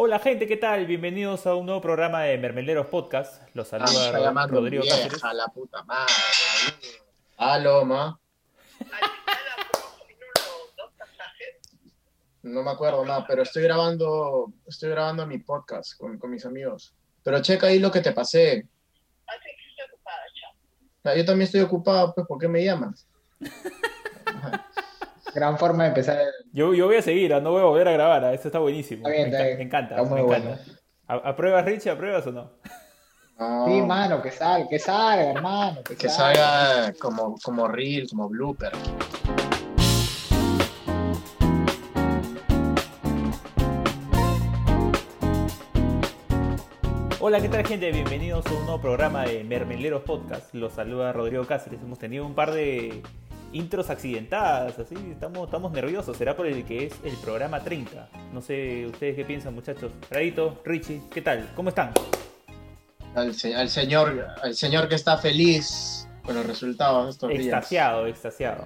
Hola gente, ¿qué tal? Bienvenidos a un nuevo programa de Mermeleros Podcast. Los Ah, saluda llamando Rodrigo vieja, Cáceres. la puta madre. Aló, ma. No me acuerdo nada, pero estoy grabando, estoy grabando mi podcast con, con mis amigos. Pero checa ahí lo que te pasé. Ah, Yo también estoy ocupado, pues, ¿por qué me llamas? Gran forma de empezar. el- Yo, yo voy a seguir, ah, no voy a volver a grabar, ah, esto está buenísimo. Está bien, me, está bien. me encanta, Está muy me bueno. encanta. ¿A- ¿Apruebas, Richie? ¿Apruebas o no? No, Sí, mano, que salga, que salga, hermano. Que, que salga como, como reel, como blooper. Hola, ¿qué tal gente? Bienvenidos a un nuevo programa de Mermeleros Podcast. Los saluda Rodrigo Cáceres. Hemos tenido un par de intros accidentadas, así, estamos, estamos nerviosos. Será por el que es el programa 30. No sé, ¿ustedes qué piensan, muchachos? Radito, Richie, ¿qué tal? ¿Cómo están? Al, se- al señor, al señor que está feliz con los resultados de estos días. Extasiado, extasiado.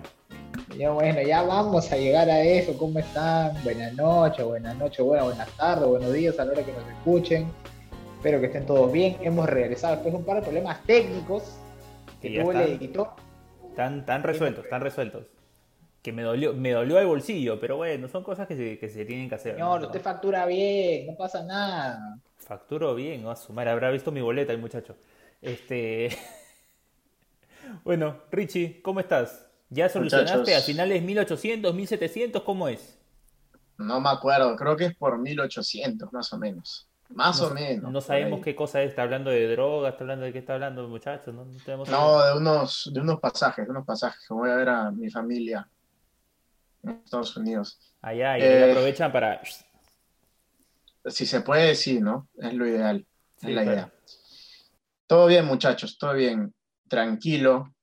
Ya bueno, ya vamos a llegar a eso. ¿Cómo están? Buenas noches, buenas noches, buenas, buenas tardes, buenos días a la hora que nos escuchen. Espero que estén todos bien. Hemos regresado después de un par de problemas técnicos que tuvo el editor. Están, tan resueltos, están resueltos. Que me dolió, me dolió el bolsillo, pero bueno, son cosas que se, que se tienen que hacer. Señor, ¿no? usted factura bien, no pasa nada. Facturo bien, va a sumar, habrá visto mi boleta el muchacho. Este. bueno, Richie, ¿cómo estás? ¿Ya solucionaste Muchachos. al final es 1800, 1700? ¿Cómo es? No me acuerdo, creo que es por 1800 más o menos. Más No, o menos. no sabemos qué cosa es, está hablando de droga, está hablando de qué está hablando, muchachos. No, no tenemos No, de unos, de unos pasajes, de unos pasajes que voy a ver a mi familia en Estados Unidos. Allá y Eh, aprovechan para. Si se puede, sí, ¿no? Es lo ideal, Sí, es la claro. idea. Todo bien, muchachos, todo bien. Tranquilo,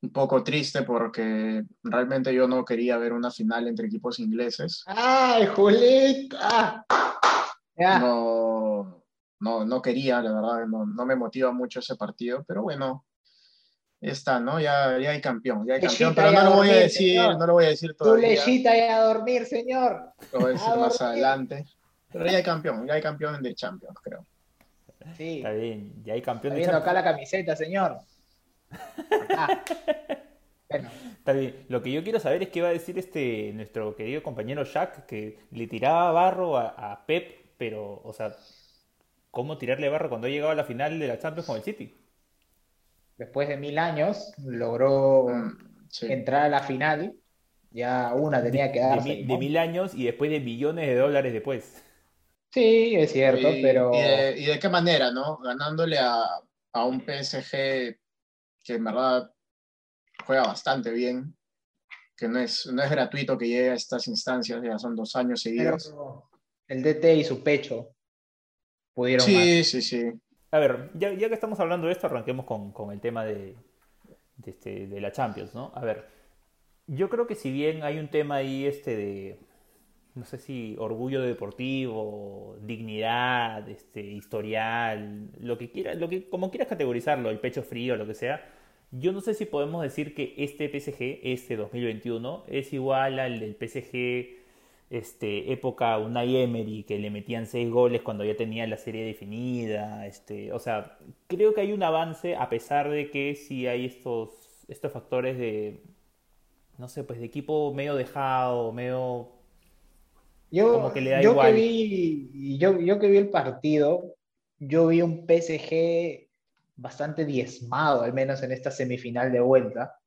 un poco triste porque realmente yo no quería ver una final entre equipos ingleses. ¡Ay, Julita! No, no, no quería, la verdad, no, no me motiva mucho ese partido, pero bueno, ya está, ¿no? Ya, ya hay campeón, ya hay campeón, Lechita, pero no lo voy a decir, señor. no lo voy a decir tu todavía, lechita y a dormir, señor. lo voy a decir a más dormir. adelante. Pero ya hay campeón, ya hay campeón de Champions, creo. Sí. Está bien, ya hay campeón Está de viendo Champions. acá la camiseta, señor. Ah. Bueno, Está bien. Lo que yo quiero saber es qué va a decir este nuestro querido compañero Jack, que le tiraba barro a, a Pep, pero, o sea, ¿cómo tirarle barro cuando ha llegado a la final de la Champions con el City? después de mil años logró sí. entrar a la final. Ya una tenía que De, ¿no? de mil años y después de millones de dólares después. Sí, es cierto, Y, pero y de, y de qué manera, ¿no? Ganándole a, a un PSG que en verdad juega bastante bien, que no es, no es gratuito que llegue a estas instancias, ya son dos años pero seguidos. El DT y su pecho pudieron más. Sí, sí, sí. A ver, ya, ya que estamos hablando de esto, arranquemos con, con el tema de, de, este, de la Champions, ¿no? A ver, yo creo que si bien hay un tema ahí este de, no sé si orgullo deportivo, dignidad, este, historial, lo que quiera, lo que, como quieras categorizarlo, el pecho frío, lo que sea, yo no sé si podemos decir que este PSG, este 2021, es igual al del PSG este, época Unai Emery, que le metían seis goles cuando ya tenía la serie definida. Este, o sea, creo que hay un avance a pesar de que sí hay estos, estos factores de, no sé, pues de equipo medio dejado, medio... Yo, Como que le da yo igual. que vi, yo, yo que vi el partido, yo vi un PSG bastante diezmado, al menos en esta semifinal de vuelta.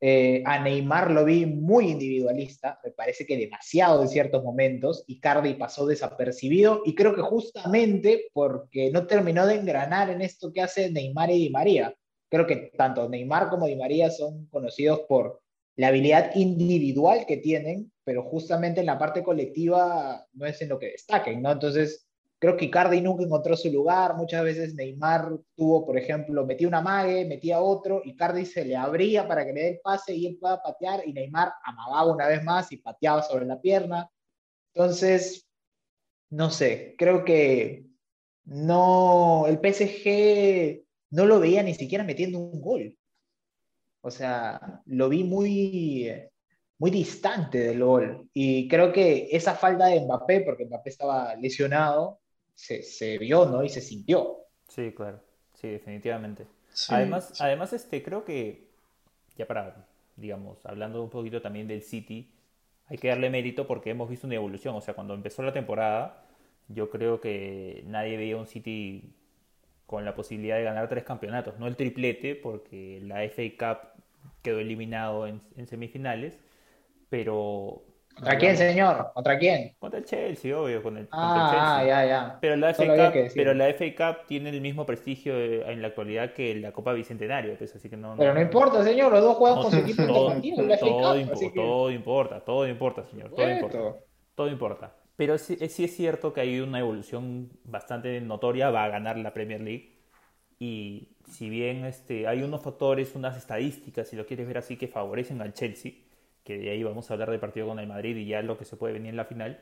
Eh, a Neymar lo vi muy individualista, me parece que demasiado en ciertos momentos, y Cardi pasó desapercibido, y creo que justamente porque no terminó de engranar en esto que hace Neymar y Di María. Creo que tanto Neymar como Di María son conocidos por la habilidad individual que tienen, pero justamente en la parte colectiva no es en lo que destaquen, ¿no? Entonces, creo que Icardi nunca encontró su lugar, muchas veces Neymar tuvo, por ejemplo, metía una mague, metía otro, Icardi se le abría para que le dé el pase y él pueda patear, y Neymar amagaba una vez más y pateaba sobre la pierna. Entonces, no sé, creo que no, el PSG no lo veía ni siquiera metiendo un gol. O sea, lo vi muy, muy distante del gol. Y creo que esa falta de Mbappé, porque Mbappé estaba lesionado, se, se vio, ¿no? Y se sintió. Sí, claro. Sí, definitivamente. además, además este, creo que, ya para, digamos, hablando un poquito también del City, hay que darle mérito porque hemos visto una evolución. O sea, cuando empezó la temporada, yo creo que nadie veía un City con la posibilidad de ganar tres campeonatos. No el triplete, porque la FA Cup quedó eliminado en, semifinales, pero... ¿Contra quién, señor? ¿Contra quién? Contra el Chelsea, obvio, con el, ah, ya, ya. Pero la, FA Cup, pero la FA Cup tiene el mismo prestigio en la actualidad que la Copa Bicentenario, pues, así que no... Pero no, importa, señor, los dos juegan con su equipo todo, la FA todo, todo importa, todo importa, señor, todo importa. Todo importa. Pero sí, sí, es cierto que hay una evolución bastante notoria, va a ganar la Premier League. Y si bien este, hay unos factores, unas estadísticas, si lo quieres ver así, que favorecen al Chelsea, que de ahí vamos a hablar del partido con el Madrid y ya lo que se puede venir en la final,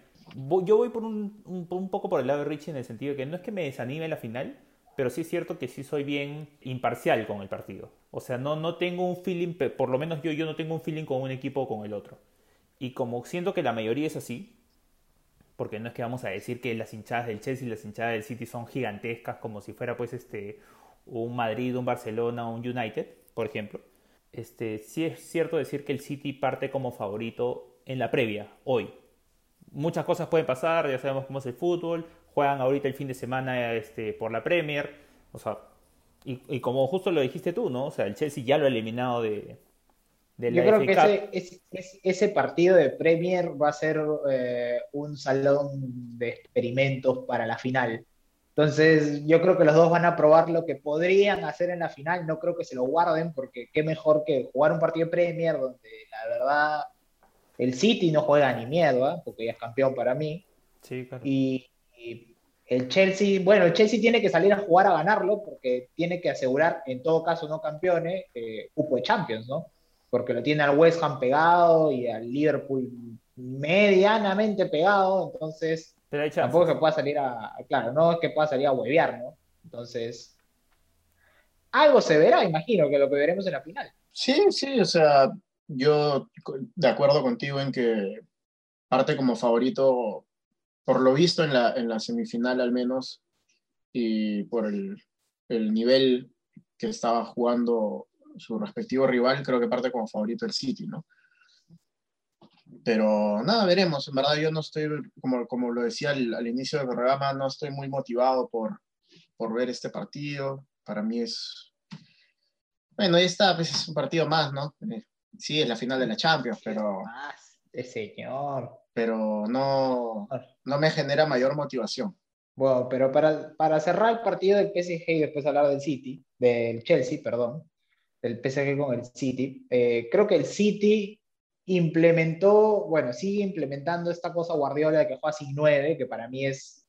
yo voy por un, un, poco por el lado de Richie en el sentido de que no es que me desanime la final, pero sí es cierto que sí soy bien imparcial con el partido. O sea, no, no tengo un feeling, por lo menos yo, yo no tengo un feeling con un equipo o con el otro. Y como siento que la mayoría es así, porque no es que vamos a decir que las hinchadas del Chelsea y las hinchadas del City son gigantescas como si fuera pues este un Madrid, un Barcelona, un United, por ejemplo. Este, sí es cierto decir que el City parte como favorito en la previa, hoy. Muchas cosas pueden pasar, ya sabemos cómo es el fútbol, juegan ahorita el fin de semana este, por la Premier, o sea, y, y como justo lo dijiste tú, ¿no? O sea, el Chelsea ya lo ha eliminado de, yo creo que ese, ese, partido de Premier va a ser eh, un salón de experimentos para la final. Entonces, yo creo que los dos van a probar lo que podrían hacer en la final. No creo que se lo guarden, porque qué mejor que jugar un partido de Premier donde la verdad el City no juega ni miedo, ¿eh? porque ya es campeón para mí. Sí, claro. y, el Chelsea, bueno, el Chelsea tiene que salir a jugar a ganarlo, porque tiene que asegurar, en todo caso no campeones, eh, cupo de Champions, ¿no? porque lo tiene al West Ham pegado y al Liverpool medianamente pegado, entonces tampoco es que pueda salir a, claro, no es que pueda salir a huevear, ¿no? Entonces, algo se verá, imagino, que lo que veremos en la final. Sí, sí, o sea, yo de acuerdo contigo en que parte como favorito, por lo visto en la, en la semifinal al menos, y por el, el nivel que estaba jugando su respectivo rival, creo que parte como favorito el City, ¿no? Pero nada, veremos. En verdad yo no estoy, como, como lo decía al, inicio del programa, no estoy muy motivado por, por ver este partido. Para mí es... Bueno, ahí está, pues es un partido más, ¿no? Eh, sí, es la final de la Champions, pero... señor. Pero no, no me genera mayor motivación. Bueno, pero para, para cerrar el partido del PSG y después hablar del City, del Chelsea, perdón, del PSG con el City. Eh, creo que el City implementó, bueno, sigue implementando esta cosa Guardiola de que juega sin nueve, que para mí es,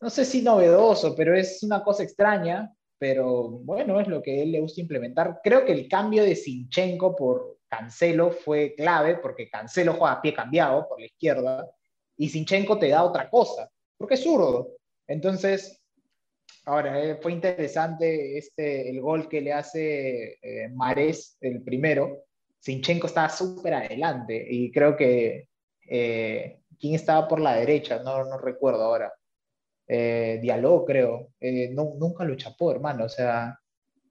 no sé si novedoso, pero es una cosa extraña, pero bueno, es lo que él le gusta implementar. Creo que el cambio de Sinchenko por Cancelo fue clave, porque Cancelo juega a pie cambiado por la izquierda, y Sinchenko te da otra cosa, porque es zurdo. Entonces, Ahora, eh, fue interesante este, el gol que le hace eh, Mares, el primero. Sinchenko estaba súper adelante y creo que eh, quién estaba por la derecha, no, no recuerdo ahora. Eh, Dialó, creo. No, nunca lo chapó, hermano. O sea,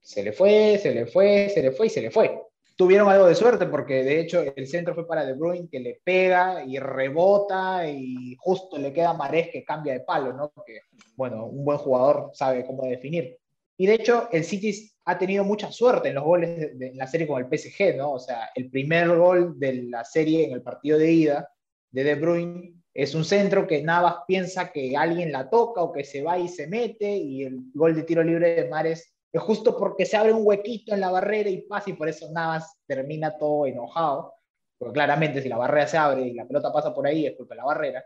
se le fue, se le fue, se le fue y se le fue tuvieron algo de suerte porque de hecho el centro fue para De Bruyne que le pega y rebota y justo le queda Marés que cambia de palo, ¿no? Porque, bueno, un buen jugador sabe cómo definir. Y de hecho el City ha tenido mucha suerte en los goles de, la serie con el PSG, ¿no? O sea, el primer gol de la serie en el partido de ida de De Bruyne es un centro que Navas piensa que alguien la toca o que se va y se mete y el gol de tiro libre de Mares es justo porque se abre un huequito en la barrera y pasa y por eso Navas termina todo enojado, porque claramente si la barrera se abre y la pelota pasa por ahí es culpa de la barrera,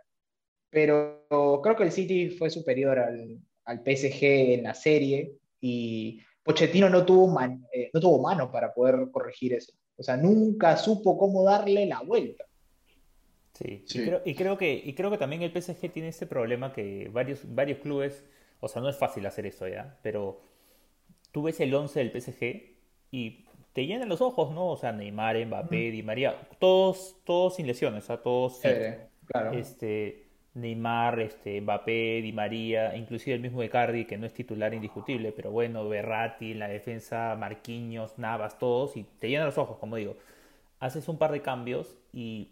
pero creo que el City fue superior al, al PSG en la serie y Pochettino no tuvo, eh, no tuvo mano para poder corregir eso, o sea, nunca supo cómo darle la vuelta. Sí, Y, creo, y, creo, que, y creo que también el PSG tiene ese problema que varios, varios clubes, o sea, no es fácil hacer eso ya, pero tú ves el 11 del PSG y te llenan los ojos, ¿no? O sea, Neymar, Mbappé, Di María, todos, todos sin lesiones, o sea, todos sí. Chévere, claro. Este, Neymar, este, Mbappé, Di María, inclusive el mismo Icardi, que no es titular indiscutible, pero bueno, Berratti, en la defensa, Marquinhos, Navas, todos, y te llenan los ojos, como digo. Haces un par de cambios y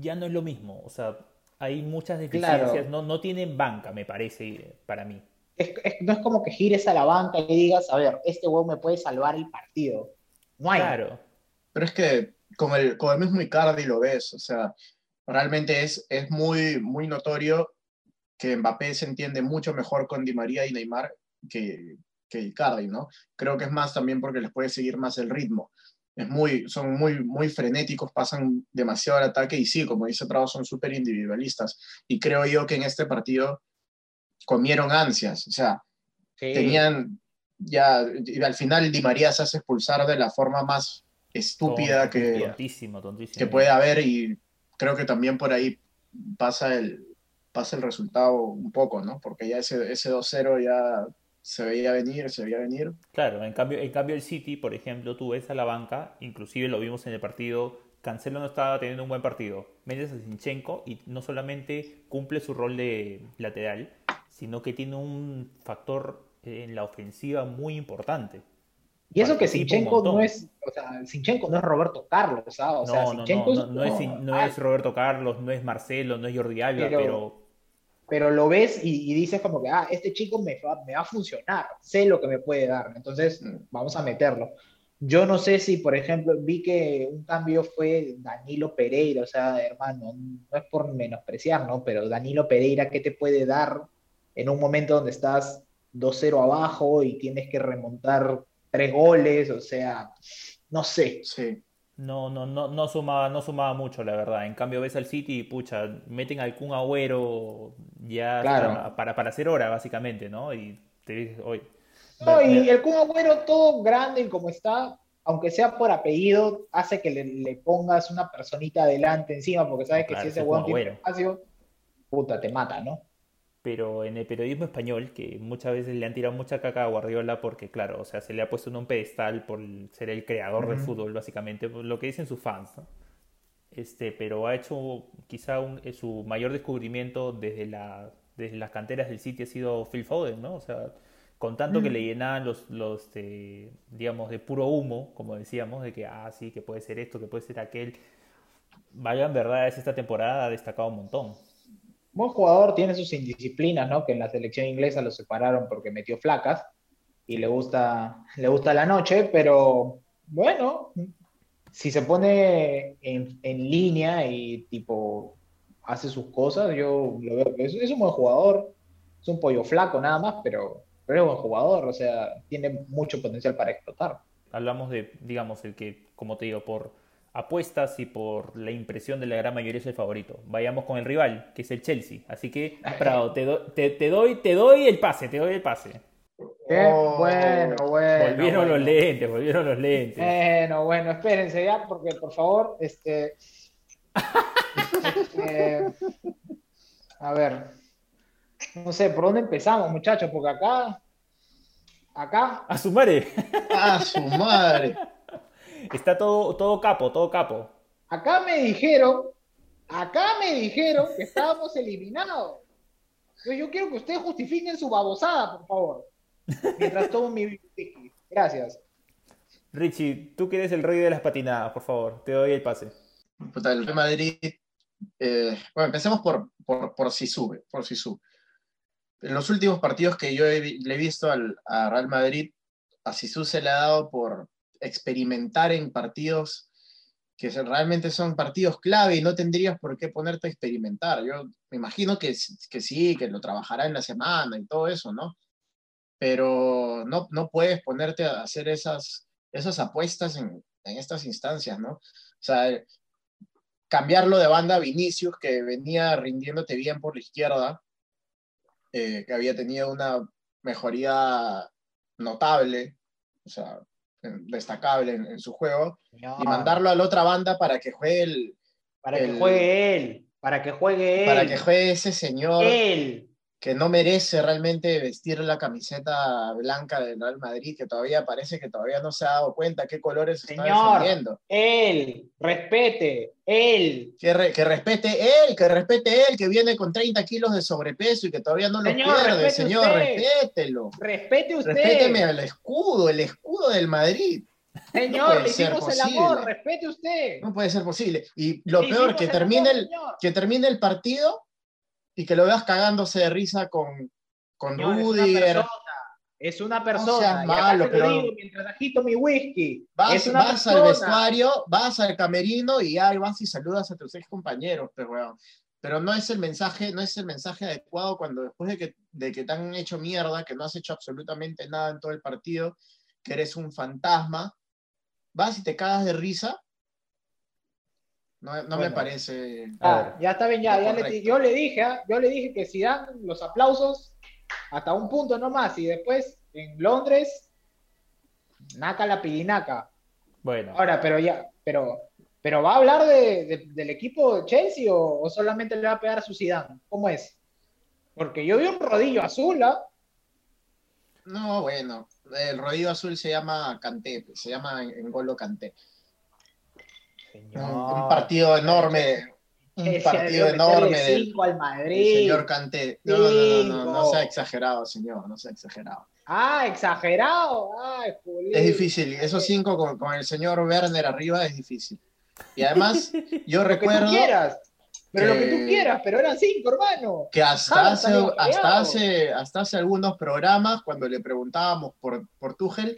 ya no es lo mismo, o sea, hay muchas deficiencias, Claro. no, no tienen banca, me parece, para mí. Es- es- no es como que gires a la banca y digas, a ver, este huevo me puede salvar el partido. No hay. Claro, Pero es que con el, con el mismo Icardi lo ves, o sea, realmente es, es muy, muy notorio que Mbappé se entiende mucho mejor con Di María y Neymar que, que Icardi, ¿no? Creo que es más también porque les puede seguir más el ritmo. Es muy, son muy, muy frenéticos, pasan demasiado al ataque y sí, como dice Trau, son súper individualistas. Y creo yo que en este partido comieron ansias, o sea, Sí. tenían ya, y al final Di María se hace expulsar de la forma más estúpida Tonto, que, tontísimo, tontísimo. que puede haber y creo que también por ahí pasa el, pasa el resultado un poco, ¿no? Porque ya ese, ese 2-0 ya se veía venir, se veía venir. Claro, en cambio, en cambio el City, por ejemplo, tú ves a la banca, inclusive lo vimos en el partido, Cancelo no estaba teniendo un buen partido, metes a Zinchenko y no solamente cumple su rol de lateral, sino que tiene un factor en la ofensiva muy importante. Y eso que Sinchenko no es, o sea, Sinchenko no es Roberto Carlos, ¿sabes? O sea, no, no, no, es- no, no es, Sin- no es Roberto Carlos, no es Marcelo, no es Jordi Alba, Pero- pero, pero lo ves y, y dices como que, ah, este chico me va, me va a funcionar, sé lo que me puede dar, entonces Mm. vamos a meterlo. Yo no sé si, por ejemplo, vi que un cambio fue Danilo Pereira, o sea, hermano, no es por menospreciar, ¿no? Pero Danilo Pereira, ¿qué te puede dar en un momento donde estás 2-0 abajo y tienes que remontar tres goles? O sea, no sé. Sí, No, no, no, no sumaba, no sumaba mucho, la verdad. En cambio, ves al City y pucha, meten al Kun Agüero ya Claro. para, para hacer hora, básicamente, ¿no? Y te dices, oye. No, ver- y ver- el Kun Agüero, todo grande y como está, aunque sea por apellido, hace que le, le pongas una personita adelante encima, porque sabes No, que claro, si ese Kun tiene espacio, puta, te mata, ¿no? Pero en el periodismo español, que muchas veces le han tirado mucha caca a Guardiola porque, claro, o sea, se le ha puesto en un pedestal por ser el creador del fútbol, básicamente, lo que dicen sus fans, ¿no? Este, pero ha hecho quizá un- eh, su mayor descubrimiento desde la, desde las canteras del City ha sido Phil Foden, ¿no? O sea, con tanto que le llenaban los, los de, digamos, de puro humo, como decíamos, de que, ah, sí, que puede ser esto, que puede ser aquel. Vaya, en verdad, es esta temporada ha destacado un montón. Buen jugador, tiene sus indisciplinas, ¿no? Que en la selección inglesa lo separaron porque metió flacas y le gusta, le gusta la noche, pero bueno, si se pone en, línea y tipo hace sus cosas, yo lo veo que es, es un buen jugador, es un pollo flaco nada más, pero, pero es buen jugador, o sea, tiene mucho potencial para explotar. hablamos de, digamos, el que, como te digo, por apuestas y por la impresión de la gran mayoría es el favorito. Vayamos con el rival, que es el Chelsea. Así que, Prado, te, do- te, te doy, te doy el pase, te doy el pase. ¿Qué? Oh. bueno, bueno. volvieron bueno. los lentes, volvieron los lentes. Bueno, bueno, espérense ya, porque por favor, este, este, a ver, no sé, ¿por dónde empezamos, muchachos? Porque acá, acá, A su madre. ¡Ah, su madre! Está todo, todo capo, todo capo. acá me dijeron, acá me dijeron que estábamos eliminados. Entonces yo quiero que ustedes justifiquen su babosada, por favor. Mientras tomo mi. Gracias. Richie, tú que eres el rey de las patinadas, por favor, te doy el pase. Puta, el Real Madrid. eh, bueno, empecemos por, por, por Sisu, por Sisu. En los últimos partidos que yo he le he visto al, a Real Madrid, a Sisu se le ha dado por experimentar en partidos que realmente son partidos clave y no tendrías por qué ponerte a experimentar. Yo me imagino que, que sí, que lo trabajará en la semana y todo eso, ¿no? Pero no, no puedes ponerte a hacer esas, esas apuestas en, en estas instancias, ¿no? O sea, cambiarlo de banda a Vinicius, que venía rindiéndote bien por la izquierda, eh, que había tenido una mejoría notable, o sea, destacable en, en su juego, No, y mandarlo a la otra banda para que juegue el, para que juegue él, para que juegue él, para que juegue ese señor, él. Que no merece realmente vestir la camiseta blanca del Real Madrid, que todavía parece que todavía no se ha dado cuenta qué colores está Señor, defendiendo. él, respete, él. Que, re- que respete él, que respete él, que viene con 30 kilos de sobrepeso y que todavía no lo Señor, pierde, respete señor, usted. respételo. Respete usted. Respéteme al escudo, el escudo del Madrid. Señor, puede le hicimos el amor, respete usted. No puede ser posible. Y lo Le peor, que termine amor, el, señor. que termine el partido y que lo veas cagándose de risa con, con una Rudiger. persona. Es una persona. seas y acá malo, pero- digo mientras agito mi whisky. Vas, al vestuario, vas al camerino y ahí vas y saludas a tus ex compañeros, pero, weón. pero no es el mensaje, no es el mensaje adecuado cuando después de que, de que te han hecho mierda, que no has hecho absolutamente nada en todo el partido, que eres un fantasma, vas y te cagas de risa. No, no me parece. Ah, ya está bien, ya, le- yo le dije, ah, yo le dije que si dan los aplausos hasta un punto nomás y después en Londres, naca la pirinaca. Bueno, Ahora, pero ya, pero, pero ¿va a hablar de- de- del equipo de Chelsea o, o solamente le va a pegar a su Zidane? ¿Cómo es? Porque yo vi un rodillo azul, ¿ah? No, bueno, el rodillo azul se llama Canté, se llama Engolo Canté. Un, un partido enorme, un partido enorme del, al Madrid. señor Canté. No, no, no, no, no, sea exagerado, señor, no sea exagerado. Ah, exagerado. Ay. Es difícil, esos cinco con, con el señor Werner arriba es difícil. Y además, yo Lo que tú recuerdo quieras. Pero lo que tú quieras, pero eran cinco, hermano. que hasta hace, hasta, hace, hasta hace algunos programas, cuando le preguntábamos por, por Tuchel,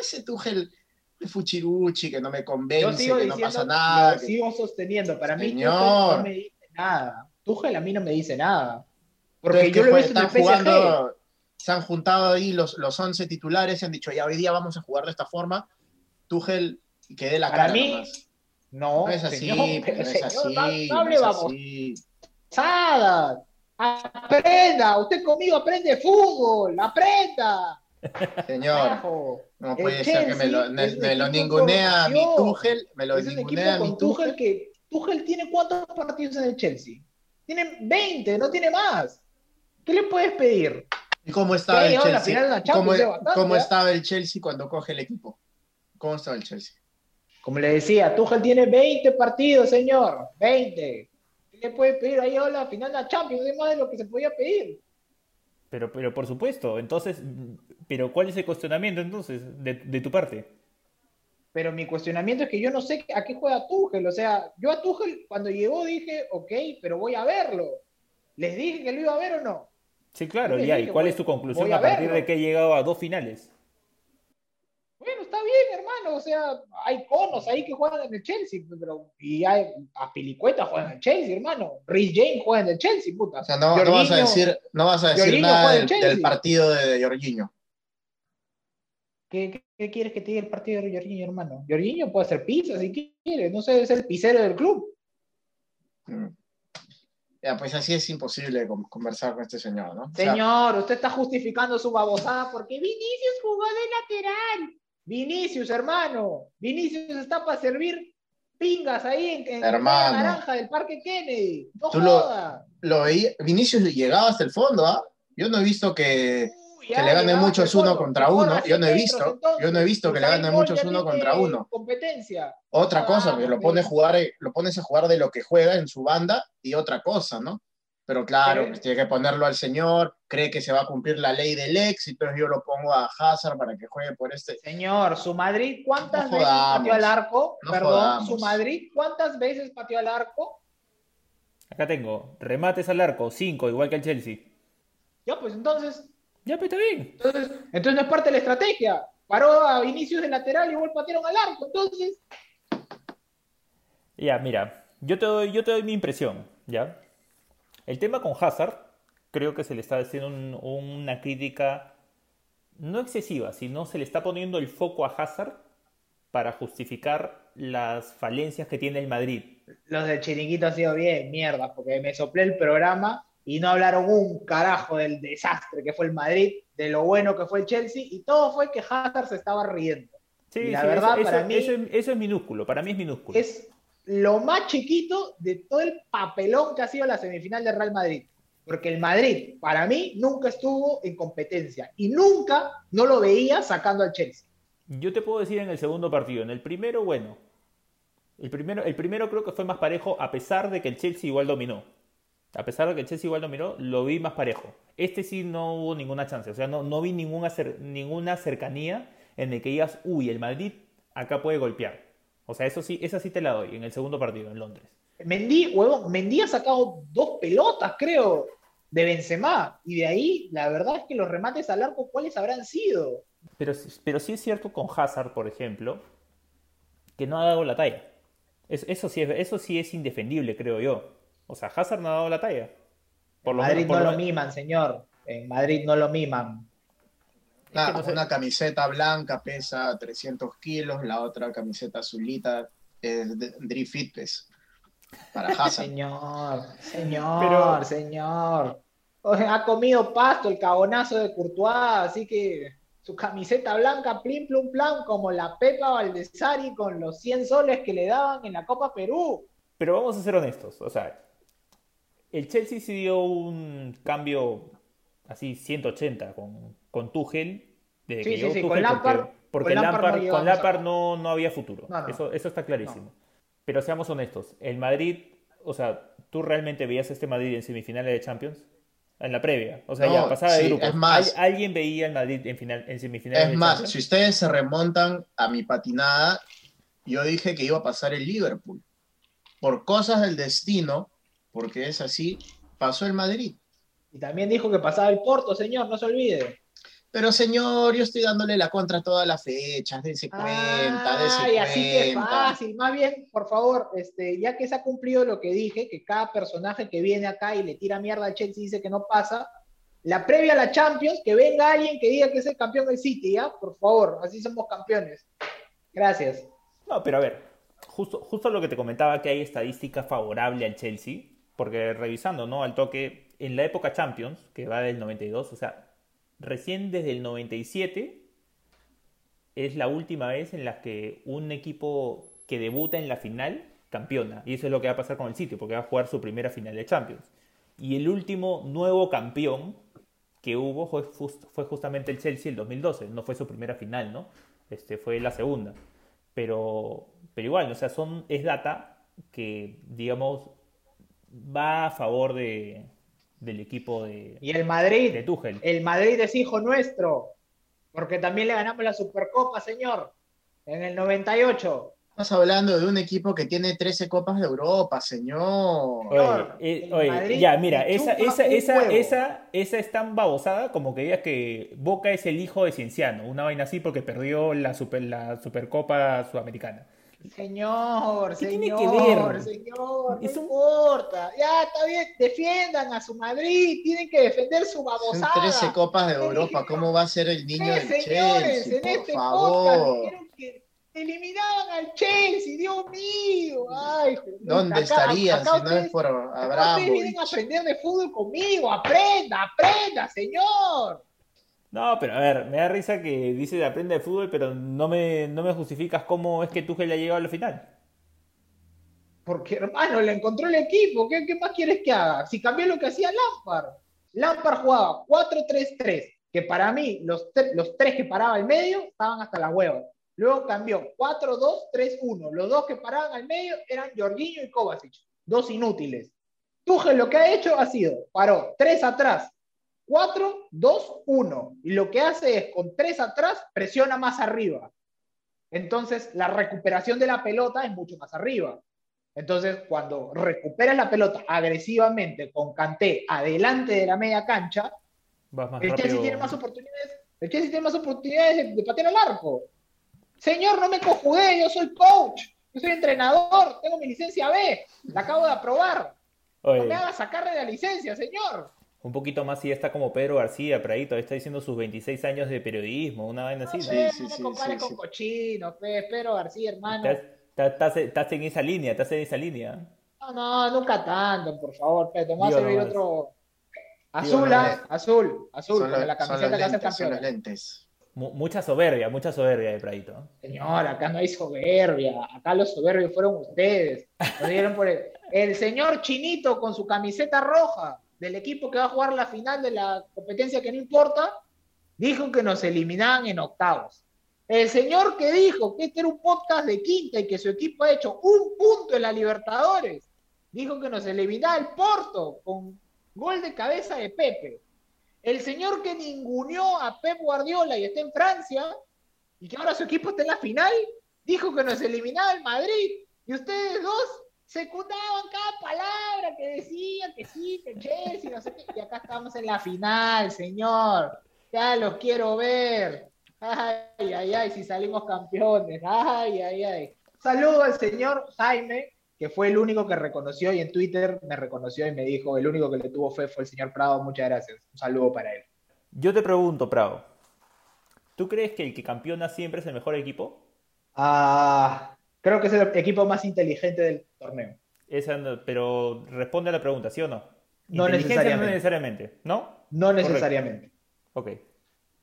ese Tuchel de Fuchiruchi, que no me convence, que no pasa nada. que- sigo sosteniendo. Para mí, Tuchel Señor. no me dice nada. Tuchel a mí no me dice nada. Porque Entonces, yo ¿qué lo he fue? visto en el Están jugando, se han juntado ahí los, los 11 titulares y han dicho, ya hoy día vamos a jugar de esta forma. Tuchel, que dé la Para cara mí, nomás. No, No es así, señor, no es señor, así, no- no es vamos. así. Sadas. Aprenda, usted conmigo aprende fútbol, aprenda. Señor. No puede ser que me lo, me, me ningunea a mi. Tuchel, me lo es ningunea a mi Tuchel Tuchel. que Tuchel tiene cuántos partidos en el Chelsea? Tiene 20, no tiene más. ¿Qué le puedes pedir? ¿Y cómo estaba el Chelsea? ¿Cómo, ya bastante, cómo ¿eh? estaba el Chelsea cuando coge el equipo? ¿Cómo estaba el Chelsea? Como le decía, Tuchel tiene 20 partidos, señor. 20. ¿Qué le puede pedir? Ahí a la final de la Champions, es más de lo que se podía pedir. pero, pero por supuesto, entonces, pero ¿cuál es el cuestionamiento entonces de, de tu parte? Pero mi cuestionamiento es que yo no sé a qué juega Tuchel. O sea, yo a Tuchel cuando llegó dije, ok, pero voy a verlo. ¿Les dije que lo iba a ver o no? Sí, claro, ya, ¿y cuál voy- es tu conclusión voy a a partir verlo. de que he llegado a dos finales? Bueno, está bien, hermano. O sea, hay conos ahí que juegan en el Chelsea, pero y hay a Pilicueta juegan en el Chelsea, hermano. Rhys James juega en el Chelsea, puta. O sea, no, no vas a decir, no vas a decir Jorginho nada del, del partido de, de Jorginho. ¿Qué, qué- qué quieres que te diga el partido de Jorginho, hermano? Jorginho puede hacer pizza si quiere, no sé, es el pisero del club. Mm. Ya, pues así es imposible con- conversar con este señor, ¿no? O sea, Señor, usted está justificando su babosada porque Vinicius jugó de lateral. Vinicius, hermano. Vinicius está para servir pingas ahí en, en la naranja del Parque Kennedy. No Tú lo- joda. lo veía, Vinicius llegaba hasta el fondo, ¿ah? Yo no he visto que, que le ganen llegaba muchos uno contra uno. Yo no he 100 visto, metros, entonces. yo no he visto que le Bolt muchos uno contra uno. Competencia. Otra Ah, cosa, que lo pones a jugar, eh, lo pones a jugar de lo que juega en su banda y otra cosa, ¿no? Pero claro, pues tiene que ponerlo al señor, cree que se va a cumplir la ley del ex, y entonces yo lo pongo a Hazard para que juegue por este. Señor, su Madrid, ¿cuántas No veces pateó al arco? No Perdón, jodamos. su Madrid, ¿cuántas veces pateó al arco? Acá tengo, remates al arco, 5, igual que el Chelsea. Ya, pues entonces, Ya, pero está bien. entonces, entonces no es parte de la estrategia. Paró a Vinicius de lateral y igual patearon al arco. Entonces, Ya, mira, yo te doy, yo te doy mi impresión, ¿ya? El tema con Hazard, creo que se le está haciendo un- una crítica no excesiva, sino se le está poniendo el foco a Hazard para justificar las falencias que tiene el Madrid. los del chiringuito han sido bien, mierda, porque me soplé el programa y no hablaron un carajo del desastre que fue el Madrid, de lo bueno que fue el Chelsea, y todo fue que Hazard se estaba riendo. Sí, Y la sí, verdad, eso, para eso- mí- eso es, eso es minúsculo, para mí es minúsculo. Es lo más chiquito de todo el papelón que ha sido la semifinal de Real Madrid. Porque el Madrid, para mí, nunca estuvo en competencia y nunca no lo veía sacando al Chelsea. Yo te puedo decir en el segundo partido. En el primero, bueno. El primero, el primero creo que fue más parejo, a pesar de que el Chelsea igual dominó. A pesar de que el Chelsea igual dominó, lo vi más parejo. Este sí no hubo ninguna chance. O sea, no, no vi ninguna, ninguna cercanía en el que digas, uy, el Madrid acá puede golpear. O sea, eso sí, esa sí te la doy en el segundo partido en Londres. Mendy, huevón, Mendy ha sacado dos pelotas, creo, de Benzema. Y de ahí, la verdad es que los remates al arco, ¿cuáles habrán sido? Pero, pero sí es cierto con Hazard, por ejemplo, que no ha dado la talla. eso, sí es, eso sí es indefendible, creo yo. O sea, Hazard no ha dado la talla. Por en Madrid no lo miman, señor. En Madrid no lo miman. Ah, una camiseta blanca pesa 300 kilos, la otra camiseta azulita es de Drift Fitness para Hazard. Señor, señor, señor. ha comido pasto el cabonazo de Courtois, así que su camiseta blanca, plim, plum, plan, como la Pepa Valdesari con los 100 soles que le daban en la Copa Perú. Pero vamos a ser honestos, o sea, el Chelsea sí dio un cambio así 180 con, con Tuchel. sí, sí, sí, con Lampard. Porque, con Lampard, con Lampard no, no, había futuro. Eso, eso está clarísimo. Pero seamos honestos, el Madrid, o sea, ¿tú realmente veías este Madrid en semifinales de Champions? En la previa, o sea, ya pasada de grupo. ¿Alguien veía el Madrid en, final, en semifinales? Es más, si ustedes se remontan a mi patinada, yo dije que iba a pasar el Liverpool. Por cosas del destino, porque es así, pasó el Madrid. Y también dijo que pasaba el Porto, señor, no se olvide. Pero señor, yo estoy dándole la contra a todas las fechas, dense cuenta, dense Ay, así que fácil. Más bien, por favor, este, ya que se ha cumplido lo que dije, que cada personaje que viene acá y le tira mierda al Chelsea dice que no pasa, la previa a la Champions, que venga alguien que diga que es el campeón del City, ¿ya? Por favor, así somos campeones. Gracias. No, pero a ver, justo, justo lo que te comentaba, que hay estadística favorable al Chelsea, porque revisando, ¿no? Al toque, en la época Champions, que va del 92, o sea, recién desde el 97 es la última vez en la que un equipo que debuta en la final campeona. Y eso es lo que va a pasar con el sitio, porque va a jugar su primera final de Champions. Y el último nuevo campeón que hubo fue, fue justamente el Chelsea el 2012. No fue su primera final, ¿no? Este, fue la segunda. Pero, pero igual, o sea, son, es data que, digamos, va a favor de, del equipo de, y el Madrid, de Tuchel. El Madrid es hijo nuestro, porque también le ganamos la Supercopa, señor, en el 98. Estás hablando de un equipo que tiene 13 Copas de Europa, señor. Oye, eh, ya, mira, esa, esa, esa, esa, esa es tan babosada como que digas que Boca es el hijo de Cienciano, una vaina así porque perdió la, super, la Supercopa Sudamericana. Señor, señor, señor, no importa. Ya, está bien, defiendan a su Madrid, tienen que defender su babosada. Son 13 copas de Europa, ¿cómo va a ser el niño del Chelsea? En por este favor. que eliminaban al Chelsea, Dios mío. Ay, ¿Dónde estarían si no es por Abraham? Ustedes vienen a aprender de fútbol conmigo, aprenda, aprenda, señor. No, pero a ver, me da risa que dices aprende de fútbol, pero no me, no me justificas cómo es que Tuchel ya llegado a la final. Porque, hermano, le encontró el equipo. ¿Qué, ¿Qué, más quieres que haga? Si cambió lo que hacía Lampard. Lampard jugaba 4-3-3, que para mí los, los tres que paraba al medio estaban hasta la hueva. Luego cambió 4-2-3-1. Los dos que paraban al medio eran Jorginho y Kovacic, dos inútiles. Tuchel lo que ha hecho ha sido, paró tres atrás, 4, 2, 1. Y lo que hace es, con 3 atrás, presiona más arriba. Entonces, la recuperación de la pelota es mucho más arriba. Entonces, cuando recuperas la pelota agresivamente con Canté adelante de la media cancha, el Chelsea tiene más oportunidades, el Chelsea tiene más oportunidades de, patear al arco. Señor, no me cojugué, yo soy coach, yo soy entrenador, tengo mi licencia B, la acabo de aprobar. No me haga sacarle de la licencia, señor un poquito más y está como Pedro García, todavía está diciendo sus 26 años de periodismo, una vaina así. sí, sí, sí, con cochino, Pedro García, hermano. Estás, en esa línea, estás en esa línea. No, no, nunca tanto, por favor, Pedro. Vamos a servir otro. Azul, ¿ah? azul, azul, con la camiseta que hace campeón. lentes. Mucha soberbia, mucha soberbia de Pradito. Señor, acá no hay soberbia. Acá los soberbios fueron ustedes. Nos dieron por el, el señor Chinito con su camiseta roja del equipo que va a jugar la final de la competencia que no importa, dijo que nos eliminaban en octavos. El señor que dijo que este era un podcast de quinta y que su equipo ha hecho un punto en la Libertadores, dijo que nos eliminaba el Porto con gol de cabeza de Pepe. El señor que ninguneó a Pep Guardiola y está en Francia y que ahora su equipo está en la final, dijo que nos eliminaba el Madrid. Y ustedes dos secundaban cada palabra que decían que sí, que Chelsea, no sé qué. Y acá estamos en la final, señor. Ya los quiero ver. Ay, ay, ay, si salimos campeones. Ay, ay, ay. Saludo al señor Jaime, que fue el único que reconoció y en Twitter me reconoció y me dijo, el único que le tuvo fe fue el señor Prado. Muchas gracias. Un saludo para él. Yo te pregunto, Prado, ¿tú crees que el que campeona siempre es el mejor equipo? Ah, creo que es el equipo más inteligente del torneo. Esa no- pero responde a la pregunta, ¿sí o no? No necesariamente. No necesariamente, ¿no? No necesariamente. Ok.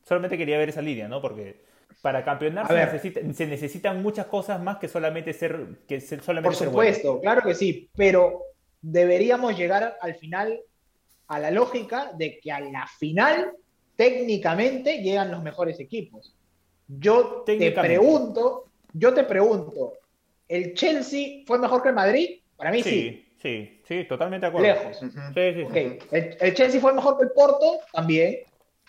Solamente quería ver esa línea, ¿no? Porque para campeonar se, ver. necesita- se necesitan muchas cosas más que solamente ser, que ser- solamente Por ser bueno. supuesto, claro que sí, pero deberíamos llegar al final a la lógica de que a la final técnicamente llegan los mejores equipos. Yo te pregunto, yo te pregunto, ¿el Chelsea fue mejor que el Madrid? Para mí sí, Sí, sí, sí, totalmente de acuerdo. lejos. Sí, sí, ¿El, el Chelsea fue mejor que el Porto? También.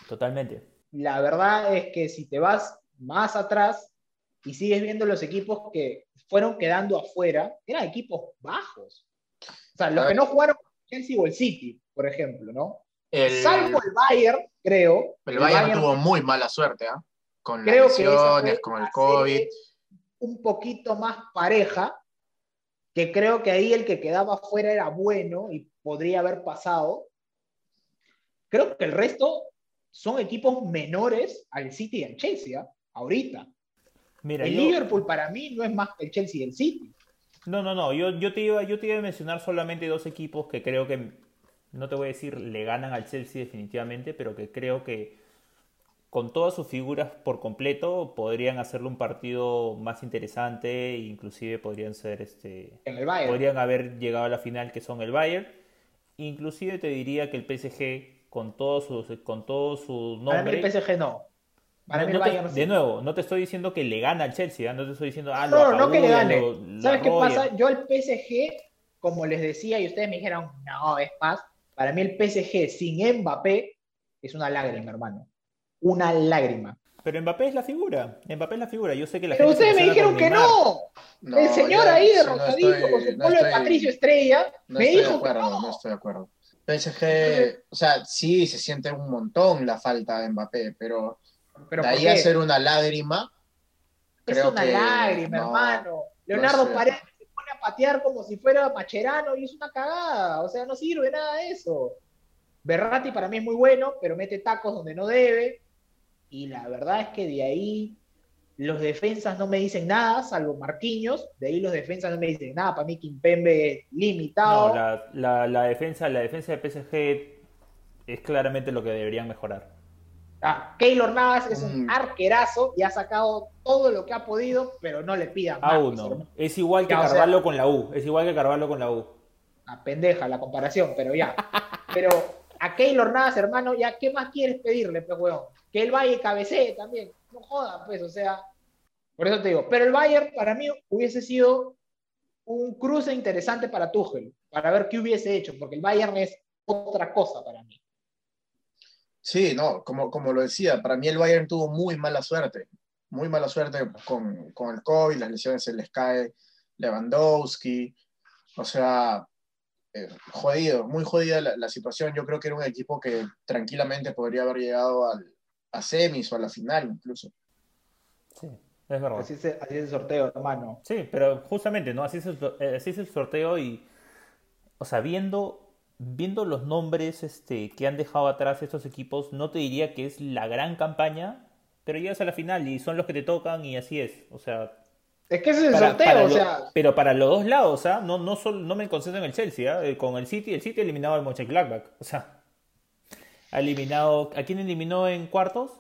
Totalmente. La verdad es que si te vas más atrás y sigues viendo los equipos que fueron quedando afuera, eran equipos bajos. O sea, los que no jugaron Chelsea o el City, por ejemplo, ¿no? El, Salvo el Bayern, creo. el Bayern tuvo muy mala suerte, ¿ah? Con las creo esa lesiones, con el COVID. serie un poquito más pareja, que creo que ahí el que quedaba afuera era bueno y podría haber pasado. Creo que el resto son equipos menores al City y al Chelsea, ¿ah? ahorita. Mira, el yo- Liverpool para mí no es más que el Chelsea y el City. No, no, no. Yo, yo, te iba, yo te iba a mencionar solamente dos equipos que creo que, no te voy a decir le ganan al Chelsea definitivamente, pero que creo que con todas sus figuras por completo podrían hacerle un partido más interesante e inclusive podrían ser este En el Bayern. podrían haber llegado a la final que son el Bayern. Inclusive te diría que el PSG con todo su con todo su Para mí nombre el PSG no. Para no- mí el no te- Bayern sí. de nuevo, no te estoy diciendo que le gana al Chelsea, ¿ah? no te estoy diciendo ah, lo No, no, no que le gane. lo- ¿Sabes qué pasa? Yo al PSG, como les decía, y ustedes me dijeron, no, es más, para mí el PSG sin Mbappé es una lágrima, hermano. Una lágrima. Pero Mbappé es la figura. Mbappé es la figura. Yo sé que la Pero gente ustedes me dijeron que no. No, el señor yo ahí de no estoy- con su no polo de estoy- Patricio Estrella No me estoy de dijo que acuerdo, no. no estoy de acuerdo. PSG, o sea, sí se siente un montón la falta de Mbappé, pero, Pero de ¿por ahí a hacer una lágrima, es creo una que lágrima, no, hermano. Leonardo sé. Paredes se pone a patear como si fuera Macherano y es una cagada. O sea, no sirve nada de eso. Berratti para mí es muy bueno, pero mete tacos donde no debe. Y la verdad es que de ahí los defensas no me dicen nada, salvo Marquinhos. De ahí los defensas no me dicen nada. Para mí Kimpembe es limitado. No, la, la- la defensa, la defensa de PSG es claramente lo que deberían mejorar. Ah, Keylor Navas es un Mm. arquerazo y ha sacado todo lo que ha podido, pero no le pidan más. Aún pues, no. hermano. Es igual que Ya, o sea- Carvalho con la U. Es igual que Carvalho con la U. a pendeja la comparación, pero ya. Pero a Keylor Navas, hermano, ya, ¿qué más quieres pedirle, pues, weón? Que el Valle cabecee también. No joda, pues, o sea. Por eso te digo. Pero el Bayern, para mí, hubiese sido un cruce interesante para Tuchel, para ver qué hubiese hecho, porque el Bayern es otra cosa para mí. sí, no, como, como lo decía, para mí el Bayern tuvo muy mala suerte, muy mala suerte con, con el COVID, las lesiones se les cae Lewandowski, o sea, eh, jodido, muy jodida la, la situación. Yo creo que era un equipo que tranquilamente podría haber llegado al, a semis o a la final incluso. Sí, es verdad. Así es, así es el sorteo, hermano. Sí, pero justamente, ¿no? Así es el, eh, así es el sorteo y, o sea, viendo, viendo los nombres este, que han dejado atrás estos equipos, no te diría que es la gran campaña, pero llegas a la final y son los que te tocan y así es. O sea, Es que ese es el para- sorteo, para o lo- sea. pero para los dos lados, ¿ah? No, no, solo, no me concentro en el Chelsea, ¿ah? Eh, Con el City, el City ha eliminado al Mönchengladbach, o sea, ha eliminado, ¿a quién eliminó en cuartos?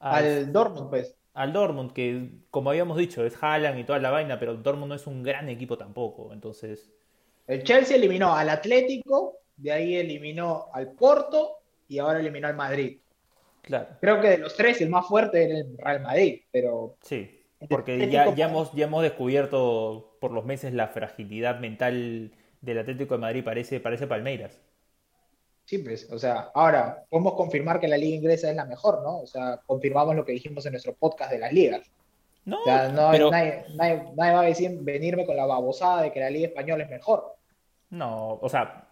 Al Dortmund, pues. al Dortmund, que como habíamos dicho, es Haaland y toda la vaina, pero Dortmund no es un gran equipo tampoco. Entonces, El Chelsea eliminó al Atlético de ahí eliminó al Porto y ahora eliminó al Madrid. Claro. Creo que de los tres el más fuerte era el Real Madrid, pero Sí, porque ya, ya, hemos, ya hemos descubierto por los meses la fragilidad mental del Atlético de Madrid, parece, parece Palmeiras. sí, pues, o sea, ahora podemos confirmar que la liga inglesa es la mejor, ¿no? O sea, confirmamos lo que dijimos en nuestro podcast de las ligas. No, O sea, no, pero nadie, nadie- nadie va a decir, venirme con la babosada de que la liga española es mejor. no, o sea,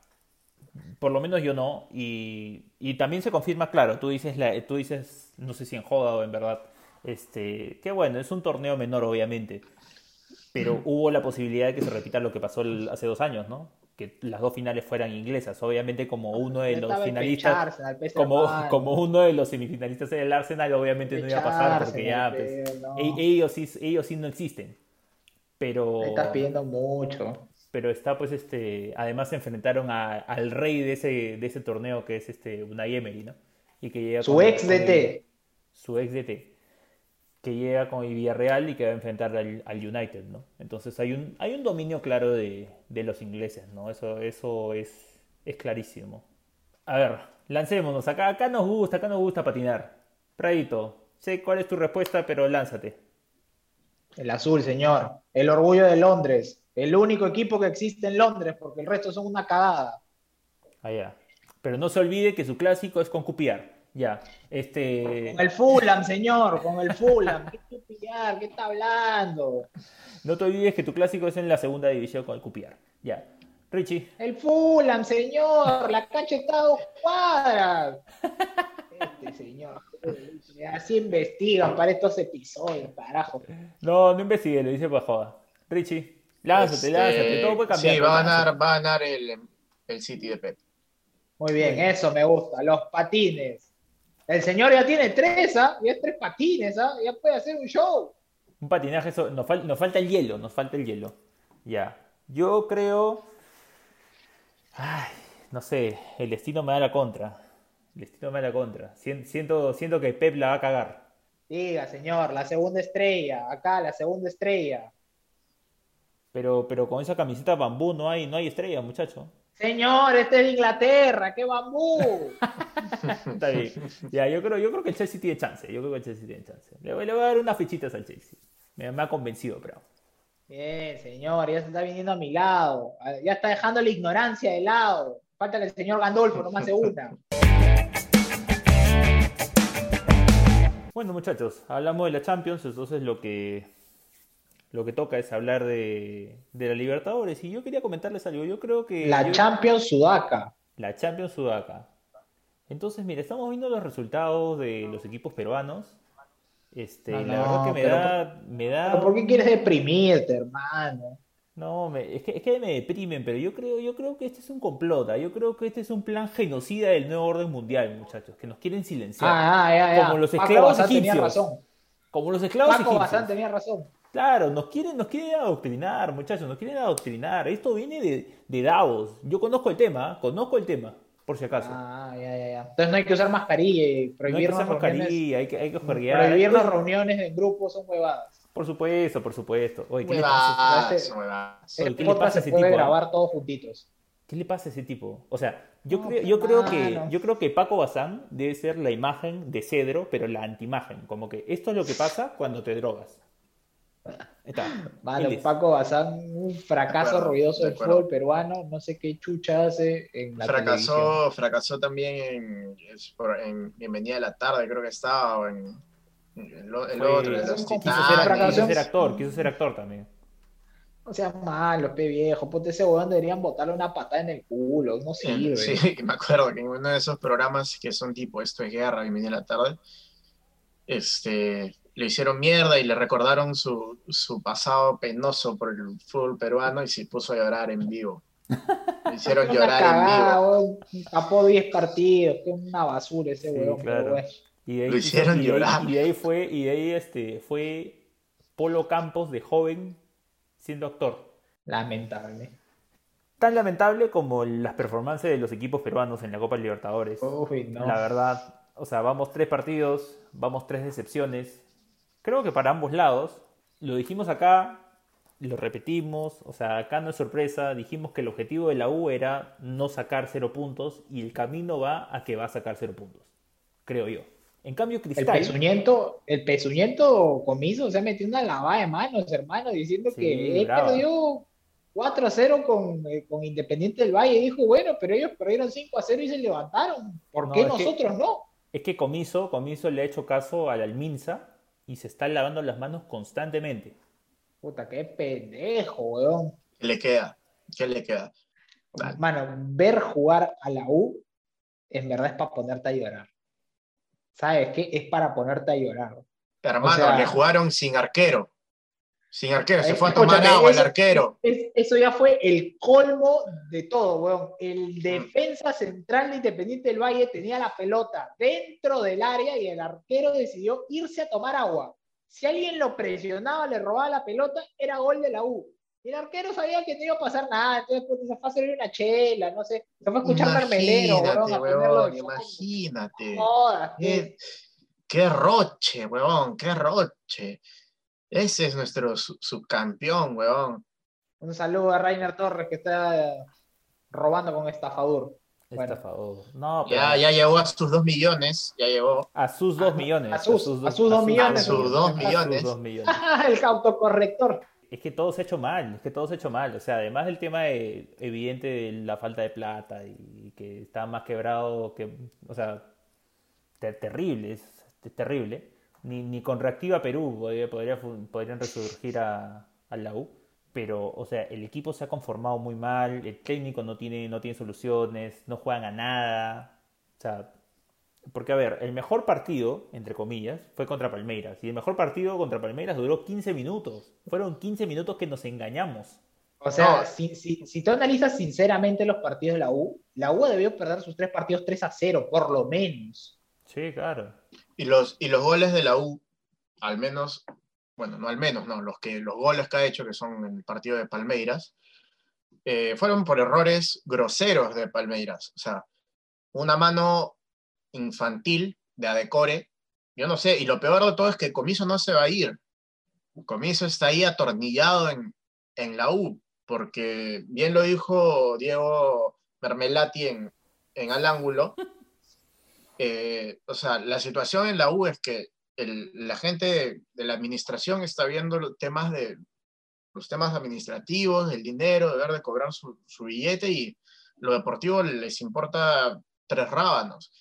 por lo menos yo no. Y, y también se confirma, claro, tú dices, la, tú dices, no sé si en joda o en verdad, este, que bueno, es un torneo menor, obviamente. Pero hubo la posibilidad de que se repita lo que pasó el- hace dos años, ¿no? Que las dos finales fueran inglesas. Obviamente, como uno de los finalistas, como, como uno de los semifinalistas era el Arsenal, obviamente no iba a pasar porque ya, pues, no. e- ellos sí, ellos sí no existen. Pero, Me estás pidiendo mucho. pero está pues este, además se enfrentaron a- al rey de ese, de ese torneo que es este Unai Emery, ¿no? Y que llega Su ex DT. su ex DT, que llega con el Villarreal y que va a enfrentar al, al United, ¿no? Entonces hay un, hay un dominio claro de, de los ingleses, ¿no? Eso, eso es, es clarísimo. A ver, lancémonos. Acá, acá nos gusta, acá nos gusta patinar. Pradito, sé cuál es tu respuesta, pero lánzate. El azul, señor. El orgullo de Londres. El único equipo que existe en Londres, porque el resto son una cagada. Allá. Pero no se olvide que su clásico es con Cupiar. Ya. Este. Con el Fulham, señor, con el Fulham. ¿Qué estupidez? ¿Qué está hablando? No te olvides que tu clásico es en la segunda división con el Cupiar. Ya. Richie. El Fulham, señor. La cancha está a dos cuadras. Este señor. Así investigan para estos episodios, carajo. No, no investigue, le dice para joda. Richie. Lánzate, Este, lánzate. Todo puede cambiar. Sí, va a ganar, va a ganar el, el City de Pep. Muy bien. eso me gusta. Los patines. El señor ya tiene tres, ¿ah? Ya tres patines, ¿ah? Ya puede hacer un show. Un patinaje, eso, nos, fal- nos falta el hielo, nos falta el hielo. Ya. Yo creo. Ay, no sé, el destino me da la contra. El destino me da la contra. Sien- Siento, siento que Pep la va a cagar. Diga, señor, la segunda estrella. Acá, la segunda estrella. Pero, pero con esa camiseta bambú no hay, no hay estrella, muchacho. Señor, este es Inglaterra, qué bambú. Está bien. Ya, yo creo, yo creo que el Chelsea tiene chance. Yo creo que el Chelsea tiene chance. Le, voy le voy a dar unas fichitas al Chelsea. Me, me ha convencido, pero. Bien, señor, ya se está viniendo a mi lado. Ya está dejando la ignorancia de lado. Falta que el señor Gandolfo nomás se una. Bueno, muchachos, hablamos de la Champions, entonces lo que lo que toca es hablar de, de la Libertadores. Y yo quería comentarles algo. Yo creo que La yo- Champions Sudaca. la Champions Sudaca. Entonces, mira, estamos viendo los resultados de los equipos peruanos. Este, No, la verdad que me da, me da ¿Pero ¿Por qué quieres deprimirte, hermano? No, me- es que, es que me deprimen, pero yo creo, yo creo que este es un complot, ¿ah? yo creo que este es un plan genocida del nuevo orden mundial, muchachos, que nos quieren silenciar. Ah, ah, ya, ya. Como los Paco esclavos tenía egipcios. razón. Como los esclavos Paco egipcios. tenía razón. Claro, nos quieren, nos quieren adoctrinar, muchachos, nos quieren adoctrinar. Esto viene de, de Davos. Yo conozco el tema, ¿ah? conozco el tema, por si acaso. Ah, ya, ya, ya. Entonces no hay que usar mascarilla y no hay que prohibirnos usar mascarilla, hay que, hay que juerguear. Prohibirnos reuniones en grupos son huevadas. Por supuesto, por supuesto. Oye, ¿qué le pasa? Este-. Oye, ¿qué le pasa a se ese puede tipo, grabar todos juntitos. ¿Qué le pasa a ese tipo? O sea, yo No, creo, yo creo que, yo creo que Paco Bazán debe ser la imagen de Cedro, pero la antimagen. Como que esto es lo que pasa cuando te drogas. Ahí Está. Mano. Paco Bazán, un fracaso De acuerdo, ruidoso de del fútbol peruano, no sé qué chucha hace en la televisión. Fracasó, fracasó también en, en Bienvenida a la Tarde, creo que estaba, o en, en el, o- el Fue- otro, de los Titanes. quiso fracasó. ser actor, quiso ser actor también. No seas malo, pe viejo. Ponte ese huevón, deberían botarle una patada en el culo. No sirve. Sí, que me acuerdo que en uno de esos programas que son tipo Esto es Guerra, Bienvenida a la Tarde, este, le hicieron mierda y le recordaron su, su pasado penoso por el fútbol peruano y se puso a llorar en vivo. Le hicieron llorar en vivo. Tapó 10 partidos. Que una basura ese Sí, claro. Y de ahí, Lo hicieron y de ahí- llorar. y de ahí fue, y de ahí este, fue Polo Campos de joven siendo actor. Lamentable. Tan lamentable como las performances de los equipos peruanos en la Copa Libertadores. Uy, no. La verdad, o sea, vamos tres partidos, vamos tres decepciones. Creo que para ambos lados, lo dijimos acá, lo repetimos, o sea, acá no es sorpresa, dijimos que el objetivo de la U era no sacar cero puntos y el camino va a que va a sacar cero puntos, creo yo. En cambio, El Cristal... pezuñento, el pezuñento comiso se metió una lavada de manos, hermano, diciendo Sí, que él brava. perdió 4 a 0 con, eh, con Independiente del Valle. Dijo, bueno, pero ellos perdieron 5 a 0 y se levantaron. ¿Por No, qué que- nosotros no? Es que Comiso, Comiso le ha hecho caso al Alminza y se está lavando las manos constantemente. Puta, qué pendejo, weón. ¿Qué le queda? ¿Qué le queda? Dale. Mano, ver jugar a la U, en verdad es para ponerte a llorar. ¿Sabes qué? Es para ponerte a llorar. Hermano, O sea- le jugaron sin arquero. Sin arquero, se Eh, fue a tomar agua el arquero. Es- eso ya fue el colmo de todo, weón. El defensa central de Independiente del Valle tenía la pelota dentro del área y el arquero decidió irse a tomar agua. Si alguien lo presionaba, le robaba la pelota, era gol de la U. Y el arquero sabía que no iba a pasar nada, entonces pues, se fue a servir una chela, no sé, se fue a escuchar Carmelero, weón, Imagínate, a ponerlo weón, de fondo. imagínate. Jodas, Qué, qué roche, weón, qué roche. Ese es nuestro su- subcampeón, weón. Un saludo a Rainer Torres que está robando con estafador. Bueno. Estafador. No, pero Ya, ya llegó a sus dos millones, ya llegó. a sus dos millones. a sus- a sus dos millones. A sus dos millones. dos millones. el autocorrector. Es que todo se ha hecho mal, es que todo se ha hecho mal. O sea, además del tema de- evidente de la falta de plata y que está más quebrado que. O sea, ter- terrible, es, es terrible. Ni, ni con Reactiva Perú podría, podría fu- podrían resurgir a, a la U. Pero, o sea, el equipo se ha conformado muy mal, el técnico no tiene, no tiene soluciones, no juegan a nada. O sea, porque, a ver, el mejor partido, entre comillas, fue contra Palmeiras. Y el mejor partido contra Palmeiras duró 15 minutos. Fueron 15 minutos que nos engañamos. O sea, No. si, si, si tú analizas sinceramente los partidos de la U, la U debió perder sus tres partidos 3 a 0, por lo menos. Sí, claro. Y los, y los goles de la U, al menos, bueno, no al menos, no, los, que, los goles que ha hecho, que son en el partido de Palmeiras, eh, fueron por errores groseros de Palmeiras. O sea, una mano infantil de Adecore, yo no sé, y lo peor de todo es que Comiso no se va a ir. Comiso está ahí atornillado en, en la U, porque bien lo dijo Diego Mermelati en, en Al Ángulo, eh, o sea, la situación en la U es que el- la gente de, la administración está viendo los temas de los temas administrativos, del dinero, de ver de cobrar su, su billete y lo deportivo les importa tres rábanos.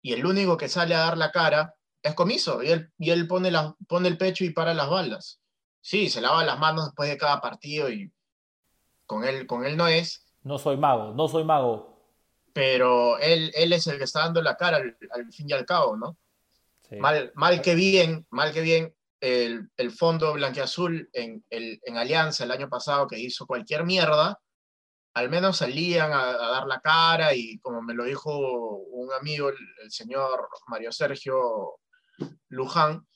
Y el único que sale a dar la cara es Comiso, y él, y él pone, la, pone el pecho y para las balas. Sí, se lava las manos después de cada partido y con él, con él no es, No soy mago, no soy mago. Pero él, él es el que está dando la cara al, al fin y al cabo, ¿no? Sí. Mal, mal que bien, mal que bien, el, el fondo blanqueazul en, el, en Alianza el año pasado que hizo cualquier mierda, al menos salían a, a dar la cara y como me lo dijo un amigo, el, el señor Mario Sergio Luján,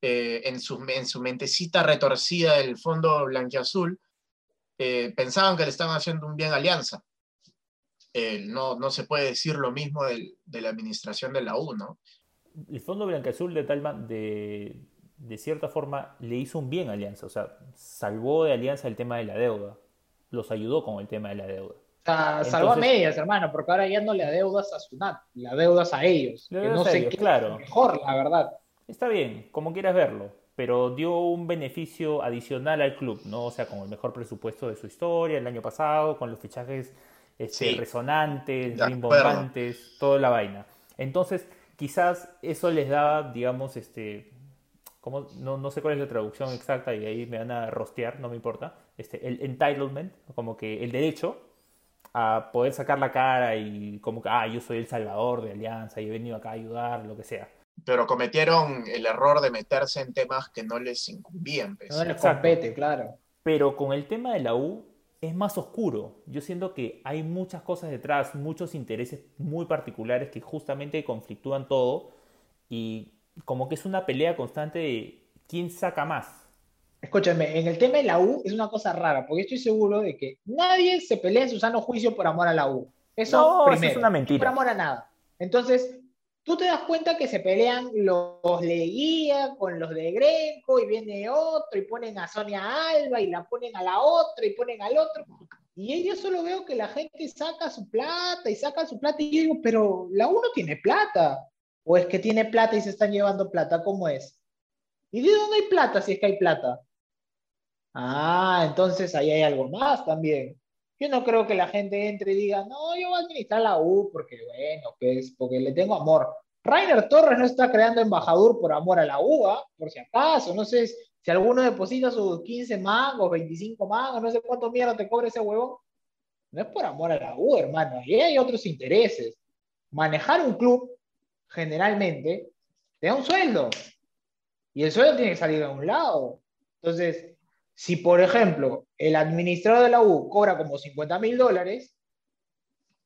eh, en, su, en su mentecita retorcida del fondo blanqueazul, eh, pensaban que le estaban haciendo un bien a Alianza. Eh, no, no se puede decir lo mismo del- de la administración de la U, ¿no? El Fondo Blancaazul de tal de, de cierta forma le hizo un bien a Alianza, o sea, salvó de Alianza el tema de la deuda, los ayudó con el tema de la deuda. O sea, salvó a medias, hermano, porque ahora ya no le adeudas a Sunat, le adeudas a ellos. Le que adeudas no a sé ellos, qué claro. es mejor, la verdad. Está bien, como quieras verlo, pero dio un beneficio adicional al club, ¿no? O sea, con el mejor presupuesto de su historia el año pasado, con los fichajes este, Sí, resonantes, rimbombantes, toda la vaina. Entonces, quizás eso les da, digamos, este, ¿cómo? No, no sé cuál es la traducción exacta y ahí me van a rostear, no me importa, este, el entitlement, como que el derecho a poder sacar la cara y como que, ah, yo soy el salvador de Alianza y he venido acá a ayudar, lo que sea. pero cometieron el error de meterse en temas que no les incumbían. pues. No les compete, claro. Pero con el tema de la U es más oscuro. Yo siento que hay muchas cosas detrás, muchos intereses muy particulares que justamente conflictúan todo y como que es una pelea constante de quién saca más. Escúchame, en el tema de la U es una cosa rara, porque estoy seguro de que nadie se pelea en su sano juicio por amor a la U. Eso No, eso es una mentira. Por amor a nada. Entonces, tú te das cuenta que se pelean los Leguía con los de Greco y viene otro y ponen a Sonia Alba y la ponen a la otra y ponen al otro. Y yo solo veo que la gente saca su plata y saca su plata y yo digo, pero la uno tiene plata. ¿O es que tiene plata y se están llevando plata? ¿Cómo es? ¿Y de dónde hay plata si es que hay plata? Ah, entonces ahí hay algo más también. Yo no creo que la gente entre y diga, no, yo voy a administrar la U porque, bueno, que es porque le tengo amor. Rainer Torres no está creando embajador por amor a la U, ¿ah? por si acaso. No sé si alguno deposita sus 15 mangos, 25 mangos, no sé cuánto mierda te cobra ese huevón. No es por amor a la U, hermano. Y hay otros intereses. Manejar un club, generalmente, te da un sueldo. Y el sueldo tiene que salir de un lado. Entonces, si, por ejemplo, el administrador de la U cobra como 50 mil dólares,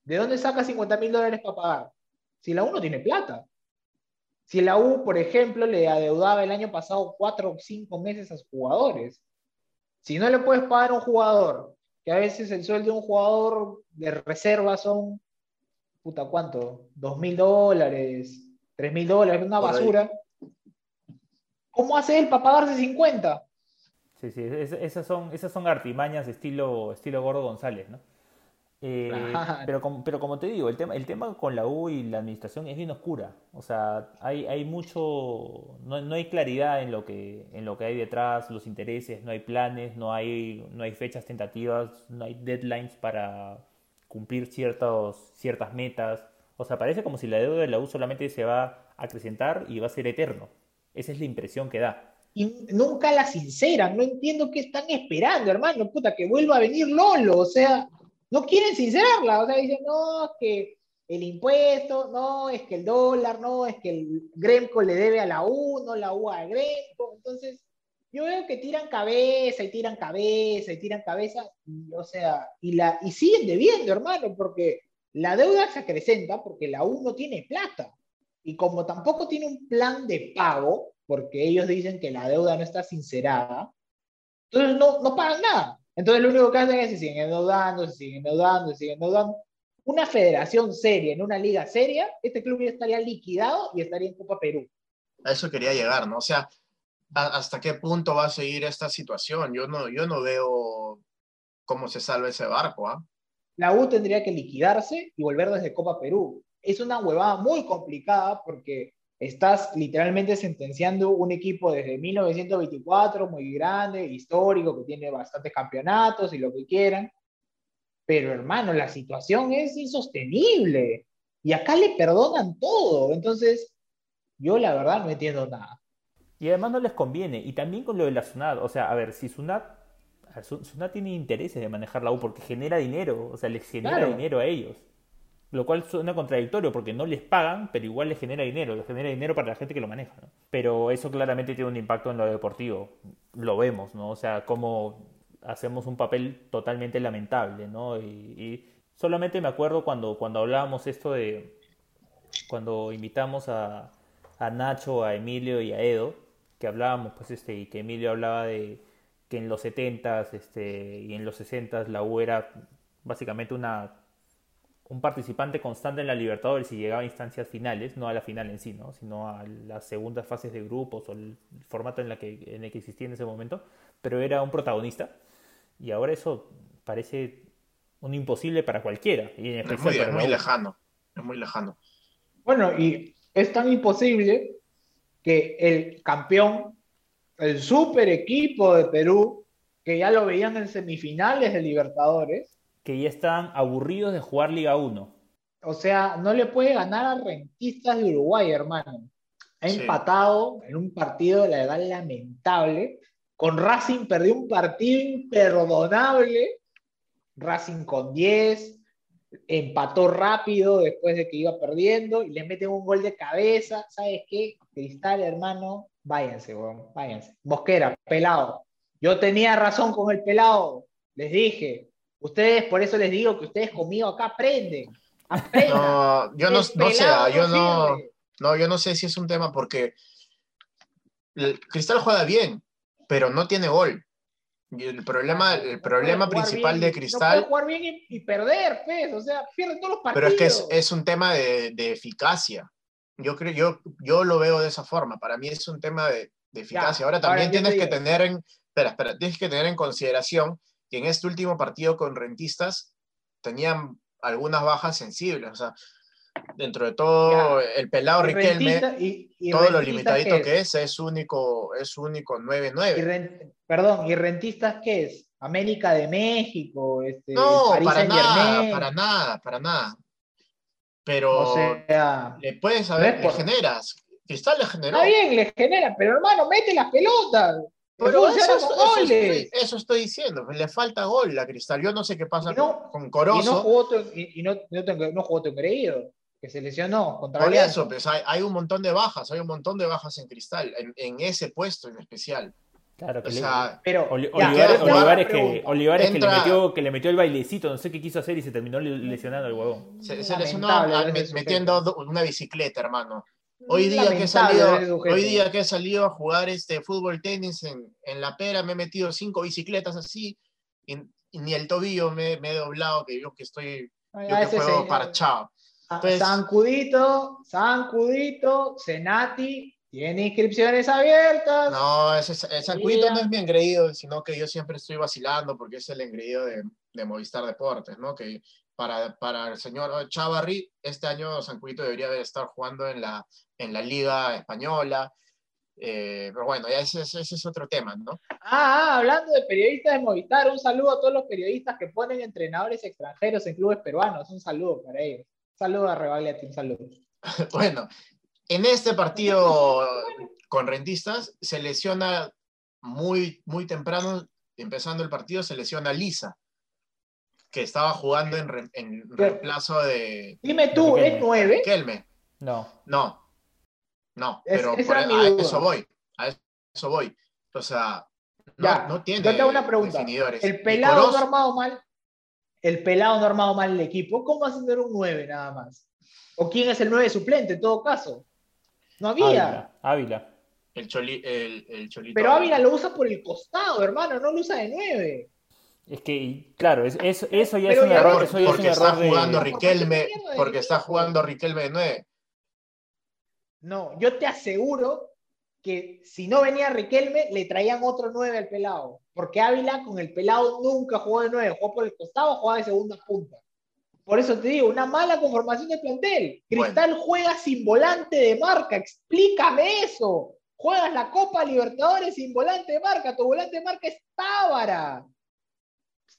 ¿de dónde saca 50 mil dólares para pagar? Si la U no tiene plata. Si la U, por ejemplo, le adeudaba el año pasado cuatro o cinco meses a sus jugadores. Si no le puedes pagar a un jugador, que a veces el sueldo de un jugador de reserva son, puta, ¿cuánto? ¿Dos mil dólares? ¿Tres mil dólares? Una basura. ¿Cómo hace él para pagarse 50? Sí, sí, esas son, esas son artimañas estilo, estilo Gordo González, ¿no? Eh, pero, como, pero como te digo, el tema, el tema con la U y la administración es bien oscura. O sea, hay, hay mucho, no, no, hay claridad en lo, que, en lo que hay detrás, los intereses, no hay planes, no hay, no hay fechas tentativas, no hay deadlines para cumplir ciertos, ciertas metas. O sea, parece como si la deuda de la U solamente se va a acrecentar y va a ser eterno. Esa es la impresión que da y nunca la sinceran. No entiendo qué están esperando, hermano. Puta, que vuelva a venir Lolo. O sea, no quieren sincerarla. O sea, dicen, no, es que el impuesto, no, es que el dólar, no, es que el Gremco le debe a la U, no la U a Gremco. Entonces, yo veo que tiran cabeza y tiran cabeza y tiran cabeza. o sea, y, la, y siguen debiendo, hermano, porque la deuda se acrecenta porque la U no tiene plata. Y como tampoco tiene un plan de pago, porque ellos dicen que la deuda no está sincerada, entonces no, no pagan nada. Entonces lo único que hacen es se siguen endeudando, se siguen endeudando, se siguen endeudando. Una federación seria, en una liga seria, este club ya estaría liquidado y estaría en Copa Perú. A eso quería llegar, ¿no? O sea, ¿hasta qué punto va a seguir esta situación? Yo no, yo no veo cómo se salva ese barco, ¿ah? La U tendría que liquidarse y volver desde Copa Perú. Es una huevada muy complicada porque estás literalmente sentenciando un equipo desde 1924, muy grande, histórico, que tiene bastantes campeonatos y lo que quieran. Pero hermano, la situación es insostenible. Y acá le perdonan todo. Entonces, yo la verdad no entiendo nada. Y además no les conviene. Y también con lo de la SUNAT. O sea, a ver, si SUNAT, SUNAT tiene intereses de manejar la U porque genera dinero. O sea, les genera dinero a ellos. Lo cual suena contradictorio porque no les pagan, pero igual les genera dinero, les genera dinero para la gente que lo maneja. Pero eso claramente tiene un impacto en lo deportivo. Lo vemos, ¿no? O sea, cómo hacemos un papel totalmente lamentable, ¿no? Y, solamente me acuerdo cuando, cuando hablábamos esto de. Cuando invitamos a, a Nacho, a Emilio y a Edo, que hablábamos, pues, este, y que Emilio hablaba de que en los 70s este, y en los 60s la U era básicamente una un participante constante en la Libertadores y llegaba a instancias finales, no a la final en sí, ¿no? sino a las segundas fases de grupos o el formato en, la que, en el que existía en ese momento, pero era un protagonista y ahora eso parece un imposible para cualquiera. Y es muy, muy lejano, es muy lejano. Bueno, y es tan imposible que el campeón, el super equipo de Perú, que ya lo veían en semifinales de Libertadores, que ya están aburridos de jugar Liga 1. O sea, no le puede ganar a Rentistas de Uruguay, hermano. Ha empatado en un partido, la verdad, lamentable. Con Racing perdió un partido imperdonable. Racing con 10. Empató rápido después de que iba perdiendo y le meten un gol de cabeza. ¿Sabes qué? Cristal, hermano, váyanse, weón, váyanse. Mosquera, pelado. Yo tenía razón con el pelado. Les dije, Ustedes, por eso les digo que ustedes conmigo acá aprenden. No, yo no, sé, ah, yo no, no, yo no sé si es un tema porque el Cristal juega bien, pero no tiene gol. Y el problema, el problema principal de Cristal. No puede jugar bien y, perder, pues, o sea, pierde todos los partidos. Pero es que es, un tema de, de, eficacia. Yo creo, yo, yo lo veo de esa forma. Para mí es un tema de, de eficacia. Ahora también ahora tienes que tener en, espera, espera, tienes que tener en consideración que en este último partido con rentistas tenían algunas bajas sensibles. O sea, dentro de todo, el pelado Y Riquelme, y- y todo lo limitadito ¿qué que es, es único, es único Y 9-9. ren- perdón, ¿y rentistas qué es? América de México, este, No, para nada, para nada, para nada. Pero O sea, le puedes saber, le generas. Cristal le generó. está bien, le genera, pero hermano, mete las pelotas. Pero eso, eso estoy, eso estoy diciendo, le falta gol a Cristal. Yo no sé qué pasa no- con, con Y Corozo. no jugó tu, y, y no, no, te- no jugó tu engreído, que se lesionó contra Por Alianza. eso, pues hay, hay un montón de bajas, hay un montón de bajas en Cristal, en, en ese puesto en especial. Claro, que O le- sea, Pero, Oli- ya, Olivares, una Olivares que. Olivares que le, Entra- metió, que le metió el bailecito, no sé qué quiso hacer y se terminó le- lesionando el huevón. se, se lesionó Lamentable a- ese me- sujeto. metiendo do- una bicicleta, hermano. Hoy día, que he salido, hoy día que he salido a jugar este fútbol tenis en, en la pera, me he metido cinco bicicletas así, y, y ni el tobillo me, me he doblado, que yo que estoy, Ay, yo que juego parchado. Sa- Entonces- Sancudito, Sancudito, Senati, tiene inscripciones abiertas. No, ese, ese Sancudito no es mi engreído, sino que yo siempre estoy vacilando porque es el engreído de, de Movistar Deportes, ¿no? Que para, para el señor Chavarri, este año Sancudito debería de estar jugando en la, en la Liga Española. eh, pero bueno, ya ese, ese- ese es otro tema, ¿no? Ah, ah, hablando de periodistas de Movistar, un saludo a todos los periodistas que ponen entrenadores extranjeros en clubes peruanos. Un saludo para ellos. Un saludo a Rebagliati, un saludo. Bueno, en este partido con rentistas se lesiona muy, muy temprano, empezando el partido, se lesiona Lisa, que estaba jugando en, re- en reemplazo de Dime tú, Riquelme. ¿es nueve? Kelme. No. No, no, pero por- a eso voy, a eso voy. O sea, no, Ya, no tiene yo te hago una pregunta. definidores. El pelado Corozo- no armado mal. El pelado no armado mal el equipo. ¿Cómo vas a tener un 9 nada más? ¿O quién es el 9 suplente en todo caso? No había. Ávila. Ávila. el, choli- el, el Cholito. Pero Ávila lo usa por el costado, hermano, no lo usa de 9. Es que, claro, es- eso, eso ya Pero es un error. Por- Eso ya es un porque está error de. jugando Por Riquelme, de porque está jugando Riquelme de 9. No, yo te aseguro que si no venía Riquelme, le traían otro 9 al pelado. Porque Ávila con el pelado nunca jugó de 9, jugó por el costado, jugaba de segunda punta. Por eso te digo, una mala conformación de plantel. Cristal juega sin volante de marca, explícame eso. Juegas la Copa Libertadores sin volante de marca, tu volante de marca es Tábara.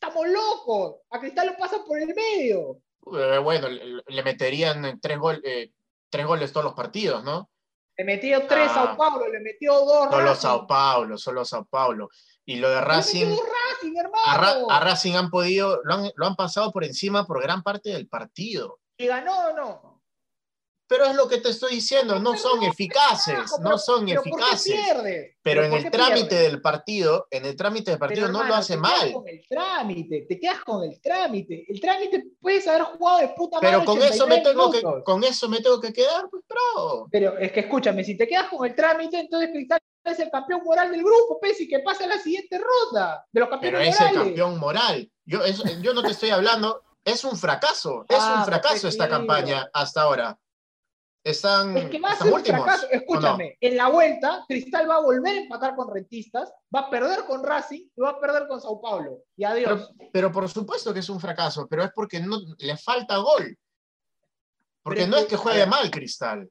Estamos locos. A Cristal lo pasan por el medio. Eh, bueno, le, le meterían tres, gol- eh, tres goles todos los partidos, ¿no? Le metió tres Ah. Sao Paulo, le metió dos Solo Racing. Sao Paulo, solo Sao Paulo. Y lo de Le Racing, dos Racing, hermano. a, Ra- a Racing han podido, lo han, lo han pasado por encima por gran parte del partido. ¿Y ganó o no? Pero es lo que te estoy diciendo, no son Pero, eficaces, no pero- son pero ¿por qué eficaces. Pero en ¿por el trámite del partido, en el trámite del partido Pero, no lo hace te quedas mal. con el trámite, te quedas con el trámite. El trámite puedes haber jugado de puta madre. Pero con eso, me 83 tengo que, con eso me tengo que quedar, pues, bro. Pero es que escúchame, si te quedas con el trámite, entonces Cristal es el campeón moral del grupo, Pesi, que pasa a la siguiente ronda de los Pero campeones es el campeón moral. Yo, yo no te estoy hablando, es un fracaso, es Ah, un fracaso esta campaña hasta ahora. Están, Es que va a están ser un últimos. fracaso. Escúchame, en la vuelta, Cristal va a volver a empatar con Rentistas, va a perder con Racing y va a perder con Sao Paulo. Y adiós. Pero, pero por supuesto que es un fracaso, pero es porque no, le falta gol. Porque Pero no es que- juegue mal Cristal.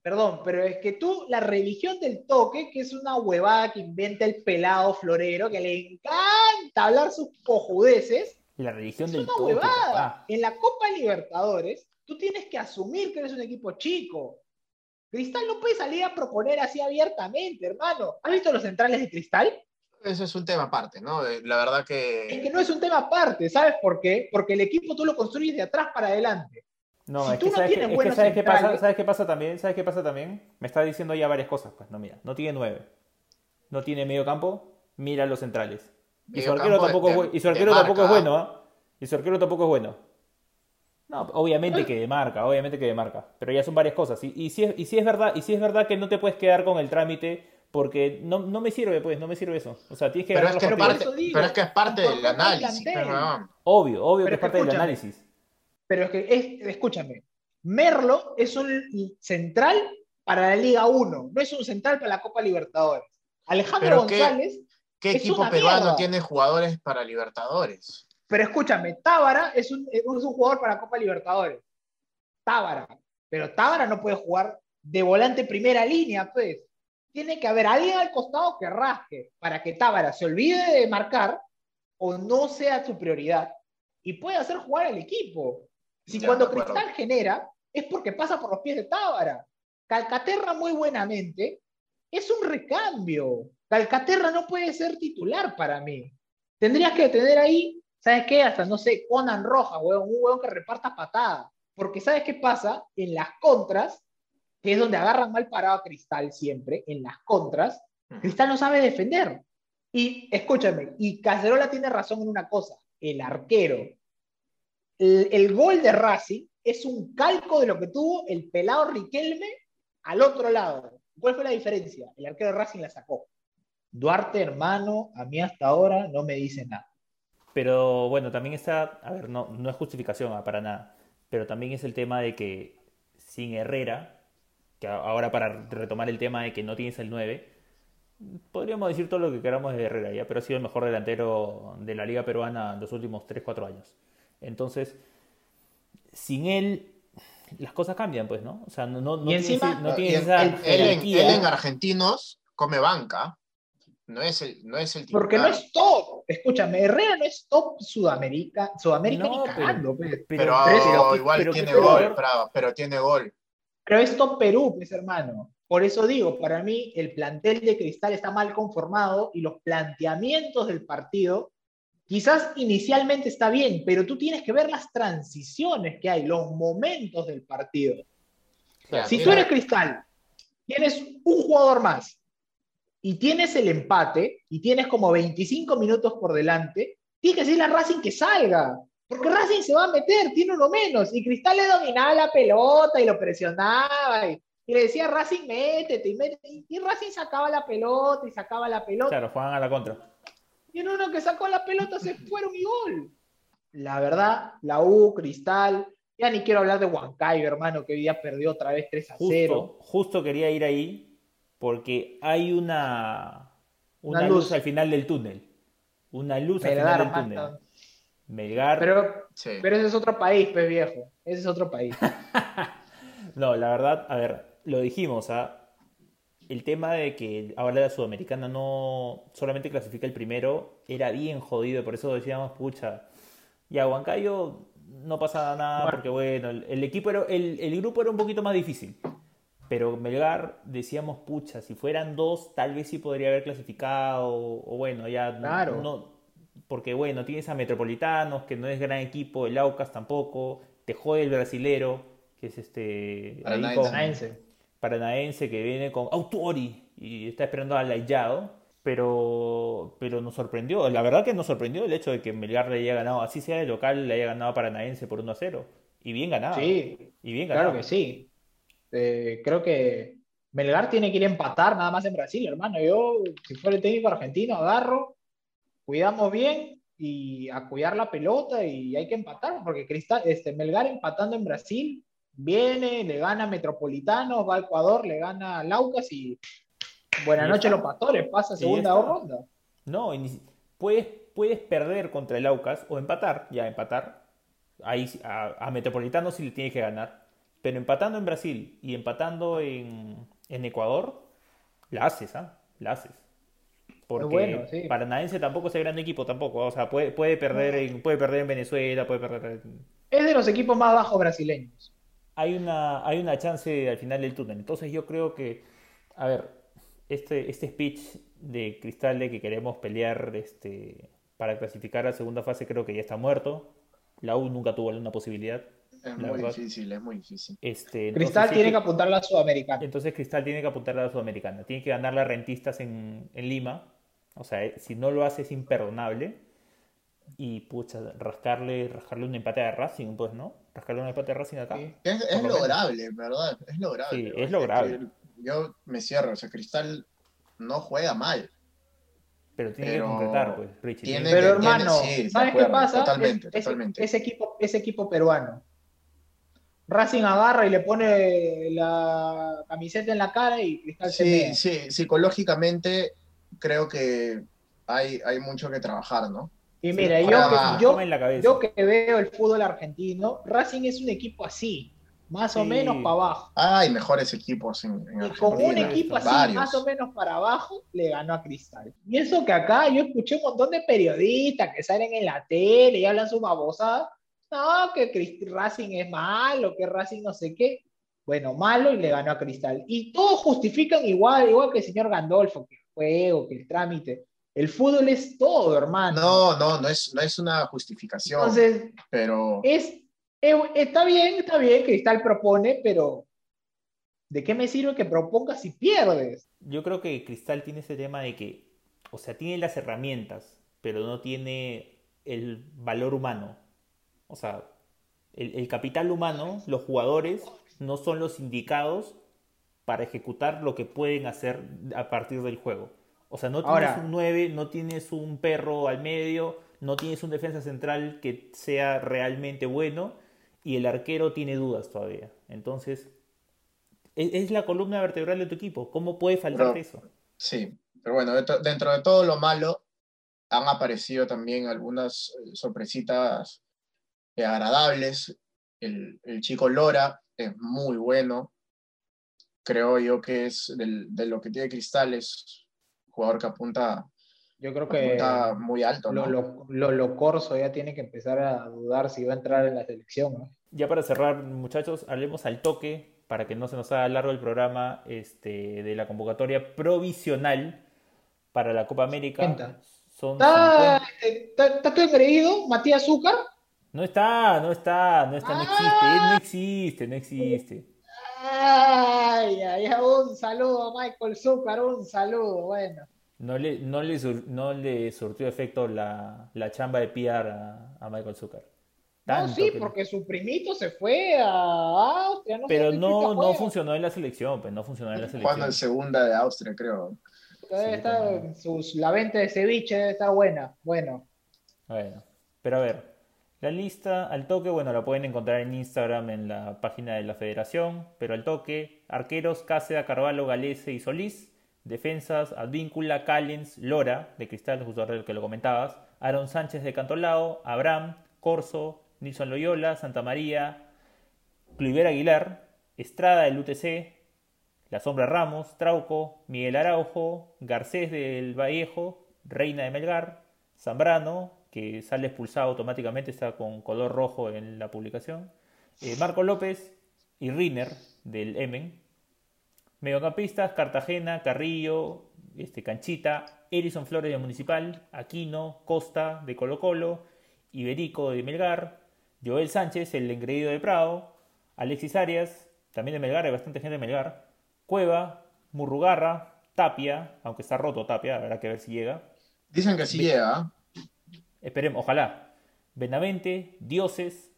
Perdón, pero es que tú, la religión del toque, que es una huevada que inventa el pelado florero, que le encanta hablar sus cojudeces, la religión es del una toque, huevada. papá. En la Copa Libertadores, tú tienes que asumir que eres un equipo chico. Cristal no puede salir a proponer así abiertamente, hermano. ¿Has visto los centrales de Cristal? Ese es un tema aparte, ¿no? Eh, La verdad Es que... que no es un tema aparte, ¿sabes por qué? Porque el equipo tú lo construyes de atrás para adelante. No, Si es tú que, no ¿sabes, tienes qué, es que buenos ¿sabes qué pasa? ¿Sabes qué pasa también? ¿Sabes qué pasa también? Me está diciendo ya varias cosas, pues. No, mira, no tiene nueve. No tiene medio campo, mira los centrales. Y su arquero de- tampoco, es y su arquero tampoco es bueno, ¿ah? Y su arquero tampoco es bueno. No, obviamente que de marca, obviamente que de marca. Pero ya son varias cosas. Y, y, si es, y si es verdad, y si es verdad que no te puedes quedar con el trámite porque no, no me sirve, pues, no me sirve eso. O sea, tienes que Pero es que, es parte, digo, pero es que es parte del análisis. pero. Obvio, obvio Pero que es parte del análisis. Pero es que, es, escúchame, Merlo es un central para la Liga 1, no es un central para la Copa Libertadores. Alejandro qué- González, ¿Qué Es equipo una peruano mierda. tiene jugadores para Libertadores? Pero escúchame, Tábara es un, es un jugador para la Copa Libertadores. Tábara. Pero Tábara no puede jugar de volante primera línea, pues. Tiene que haber alguien al costado que rasque para que Tábara se olvide de marcar o no sea su prioridad y pueda hacer jugar al equipo. Si Ya, cuando. Cristal genera, es porque pasa por los pies de Tábara. Calcaterra, muy buenamente, es un recambio. Calcaterra no puede ser titular para mí. Tendrías que tener ahí, ¿sabes qué? Hasta, no sé, Conan Roja, weón, un weón que reparta patada. Porque ¿sabes qué pasa? En las contras, que es donde agarran mal parado a Cristal siempre, en las contras, Cristal no sabe defender. Y escúchame, y Cacerola tiene razón en una cosa, el arquero. El, el gol de Racing es un calco de lo que tuvo el pelado Riquelme al otro lado. ¿Cuál fue la diferencia? El arquero de Racing la sacó. Duarte, hermano, a mí hasta ahora no me dice nada. Pero bueno, también está, a ver, no, no es justificación ah, para nada, pero también es el tema de que sin Herrera, que ahora para retomar el tema de que no tienes el 9, podríamos decir todo lo que queramos de Herrera, ya, pero ha sido el mejor delantero de la Liga Peruana en los últimos 3-4 años. Entonces, sin él, las cosas cambian, pues, ¿no? O sea, no, no, no Y tienes, encima- Y tienes en- esa él, él en, jerarquía. él en argentinos come banca. No es el, no es el Porque no es top. Escúchame, Herrera no es top Sudamérica, Sudamérica No, ni pero- cagando, pues. Pero, pero- igual pero- tiene pero- gol, pero tiene gol. Pero es top Perú, pues hermano. Por eso digo, para mí el plantel de Cristal está mal conformado y los planteamientos del partido quizás inicialmente está bien, pero tú tienes que ver las transiciones que hay, los momentos del partido. Si mira, tú eres Cristal, tienes un jugador más y tienes el empate y tienes como 25 minutos por delante, tienes que decirle a Racing que salga. Porque Racing se va a meter, tiene uno menos. Y Cristal le dominaba la pelota y lo presionaba. Y, y le decía, Racing, métete. Y, métete. Y- y Racing sacaba la pelota y sacaba la pelota. Claro, juegan a la contra. Y en uno que sacó la pelota se fueron y gol. La verdad, la U, Cristal. Ya ni quiero hablar de Huancayo, hermano, que hoy día perdió otra vez 3 a 0. Justo, justo quería ir ahí porque hay una, una, Una luz. luz. al final del túnel. Una luz al final del túnel. Melgar. Pero, sí. pero ese es otro país, pues viejo. Ese es otro país. No, la verdad, a ver, lo dijimos, ¿ah? El tema de que ahora la Sudamericana no solamente clasifica el primero era bien jodido, por eso decíamos, pucha, ya Huancayo no pasa nada Bueno. porque bueno, el, el equipo era, el, el grupo era un poquito más difícil. Pero Melgar decíamos, pucha, si fueran dos, tal vez sí podría haber clasificado, o, bueno, ya no- Claro. no, porque bueno, tienes a Metropolitanos, que no es gran equipo, el Aucas tampoco, te jode el brasilero, que es este Paranaense. con- Paranaense. paranaense que viene con Autori y está esperando al Laillado, pero, pero nos sorprendió, la verdad que nos sorprendió el hecho de que Melgar le haya ganado, así sea de local, le haya ganado a Paranaense por 1 a 0. Y bien ganado. Sí, Y bien claro ganado. que sí. Eh, creo que Melgar tiene que ir a empatar nada más en Brasil, hermano. Yo, si fuera el técnico argentino, agarro, cuidamos bien y a cuidar la pelota y hay que empatar, porque Cristal, este, Melgar empatando en Brasil, viene, le gana a Metropolitanos, va a Ecuador, le gana a Laucas y buenas noches los pastores, pasa segunda ronda. No, puedes, puedes perder contra el Aucas o empatar, ya empatar. Ahí a, a Metropolitano sí le tienes que ganar. Pero empatando en Brasil y empatando en, en Ecuador, la haces, ¿ah? La haces. Porque bueno, sí. Paranaense tampoco es el gran equipo tampoco. O sea, puede, puede, perder en, puede perder en Venezuela, puede perder en- Es de los equipos más bajos brasileños. hay una, hay una chance al final del túnel. Entonces yo creo que, a ver, este, este speech de Cristal de que queremos pelear este, para clasificar a segunda fase creo que ya está muerto. La U nunca tuvo una posibilidad. Es La muy verdad. difícil, es muy difícil. Este, Cristal entonces tiene que apuntar a la Sudamericana. entonces Cristal tiene que apuntar a la Sudamericana. Tiene que ganar las rentistas en, en Lima. O sea, eh, si no lo hace es imperdonable. Y pucha, rascarle, rascarle un empate a Racing, pues, ¿no? Rascarle un empate a Racing acá. Sí. Es, lo lograble, ¿verdad? Es lograble. Es lograble. que Yo me cierro, o sea, Cristal no juega mal. Pero tiene Pero que concretar, pues, Richie. tiene tiene Pero que- tiene- hermano, sí, de ¿sabes qué pasa? totalmente, Es-. Ese, equipo, ese equipo peruano Racing agarra y le pone la camiseta en la cara y Cristal se Sí, mea. sí, psicológicamente creo que hay, hay mucho que trabajar, ¿no? Y Sí, mira, yo, que- yo, que veo el fútbol argentino, Racing es un equipo así, más o menos para abajo. Hay mejores equipos en, en Y con un equipo así, varios. más o menos para abajo, le ganó a Cristal. Y eso que acá yo escuché un montón de periodistas que salen en la tele y hablan su babosada. No, que Racing es malo, que Racing no sé qué. Bueno, malo y le ganó a Cristal. Y todos justifican igual, igual que el señor Gandolfo, que el juego, que el trámite. El fútbol es todo, hermano. No, no, no es, no es una justificación, Entonces, pero es, eh, está bien, está bien, Cristal propone, pero ¿de qué me sirve que propongas si pierdes? Yo creo que Cristal tiene ese tema de que, o sea, tiene las herramientas, pero no tiene el valor humano. O sea, el, el capital humano, los jugadores, no son los indicados para ejecutar lo que pueden hacer a partir del juego. O sea, no tienes Ahora- un 9, no tienes un perro al medio, no tienes un defensa central que sea realmente bueno y el arquero tiene dudas todavía. Entonces, es, es la columna vertebral de tu equipo. ¿Cómo puede faltar Pero- eso? sí. Pero bueno, dentro, dentro de todo lo malo, han aparecido también algunas eh, sorpresitas eh, agradables. El, el chico Lora es muy bueno. Creo yo que es del- de lo que tiene Cristal, es un jugador que apunta, Yo creo que apunta muy alto, ¿no? lo, lo, lo, lo Corso ya tiene que empezar a dudar si va a entrar en la selección. ¿no? Ya para cerrar, muchachos, hablemos al toque, para que no se nos haga largo el programa este, de la convocatoria provisional para la Copa América. Cuenta. Son ¿Está, 50. está, está todo engreído, Matías Zúcar? No está, no está, no está, no existe, él no existe, no existe. Ay, ay, un saludo a Michael Zúcar, un saludo, bueno. No le, no le, sur- no le surtió efecto la, la chamba de PR a, a Michael Zucker. No, sí, que- porque su primito se fue a Austria, no sé Pero no, no funcionó en la selección, pues no funcionó en la Jugando selección. en segunda de Austria, creo. Debe Sí, estar- también. sus- la venta de ceviche debe estar buena. Bueno, Bueno, pero a ver, la lista al toque, bueno, la pueden encontrar en Instagram en la página de la federación, pero al toque, arqueros, Cáceda, Carvalho, Galese y Solís, defensas, Advíncula, Callens, Lora, de Cristal, justo que lo comentabas, Aaron Sánchez de Cantolao, Abraham, Corso, Nilson Loyola, Santa María, Cluiver Aguilar, Estrada del UTC, La Sombra Ramos, Trauco, Miguel Araujo, Garcés del Vallejo, Reina de Melgar, Zambrano, que sale expulsado automáticamente, está con color rojo en la publicación, eh, Marco López y Riner del Emen. Mediocampistas, Cartagena, Carrillo, este, Canchita, Erison Flores de Municipal, Aquino, Costa de Colo Colo, Iberico de Melgar, Joel Sánchez, el engreído de Prado, Alexis Arias, también de Melgar, hay bastante gente de Melgar, Cueva, Murrugarra, Tapia, aunque está roto Tapia, habrá que ver si llega. Dicen que sí llega. Esperemos, ojalá. Benavente, Dioses.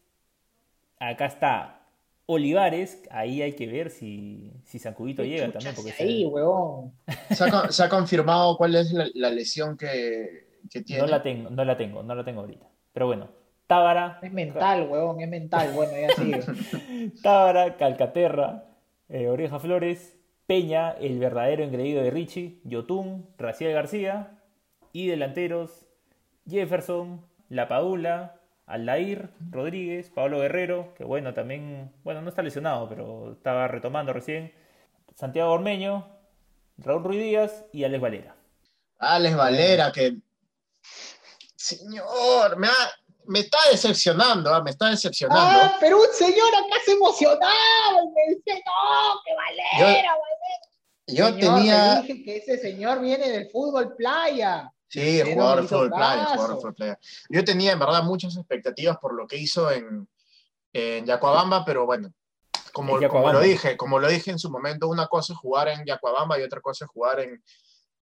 Acá está Olivares. Ahí hay que ver si, si San Cubito ¿qué llega también. Porque ahí, se- huevón? Se ha, con- se ha confirmado cuál es la, la lesión que, que tiene. no la tengo, no la tengo, no la tengo ahorita. Pero bueno, Tábara, Es mental, huevón, es mental. Bueno, ya sigue. Tábara, Calcaterra, eh, Oreja Flores, Peña, el verdadero engreído de Richie, Yotun, Raciel García y delanteros Jefferson, La Padula, Aldair, Rodríguez, Pablo Guerrero, que bueno, también, bueno, no está lesionado, pero estaba retomando recién, Santiago Ormeño, Raúl Ruiz Díaz y Alex Valera. Alex Valera, que. Señor, me, ha- me está decepcionando, ah, me está decepcionando. Ah, pero un señor acá se emocionaba y me decía, no, que Valera, Valera. Yo Señor, tenía. te dije que ese señor viene del fútbol playa. Sí, jugador de fútbol playa, jugador de fútbol playa. Yo tenía en verdad muchas expectativas por lo que hizo en, en Yacuabamba, pero bueno, como, como lo dije, como lo dije en su momento, una cosa es jugar en Yacuabamba y otra cosa es jugar en,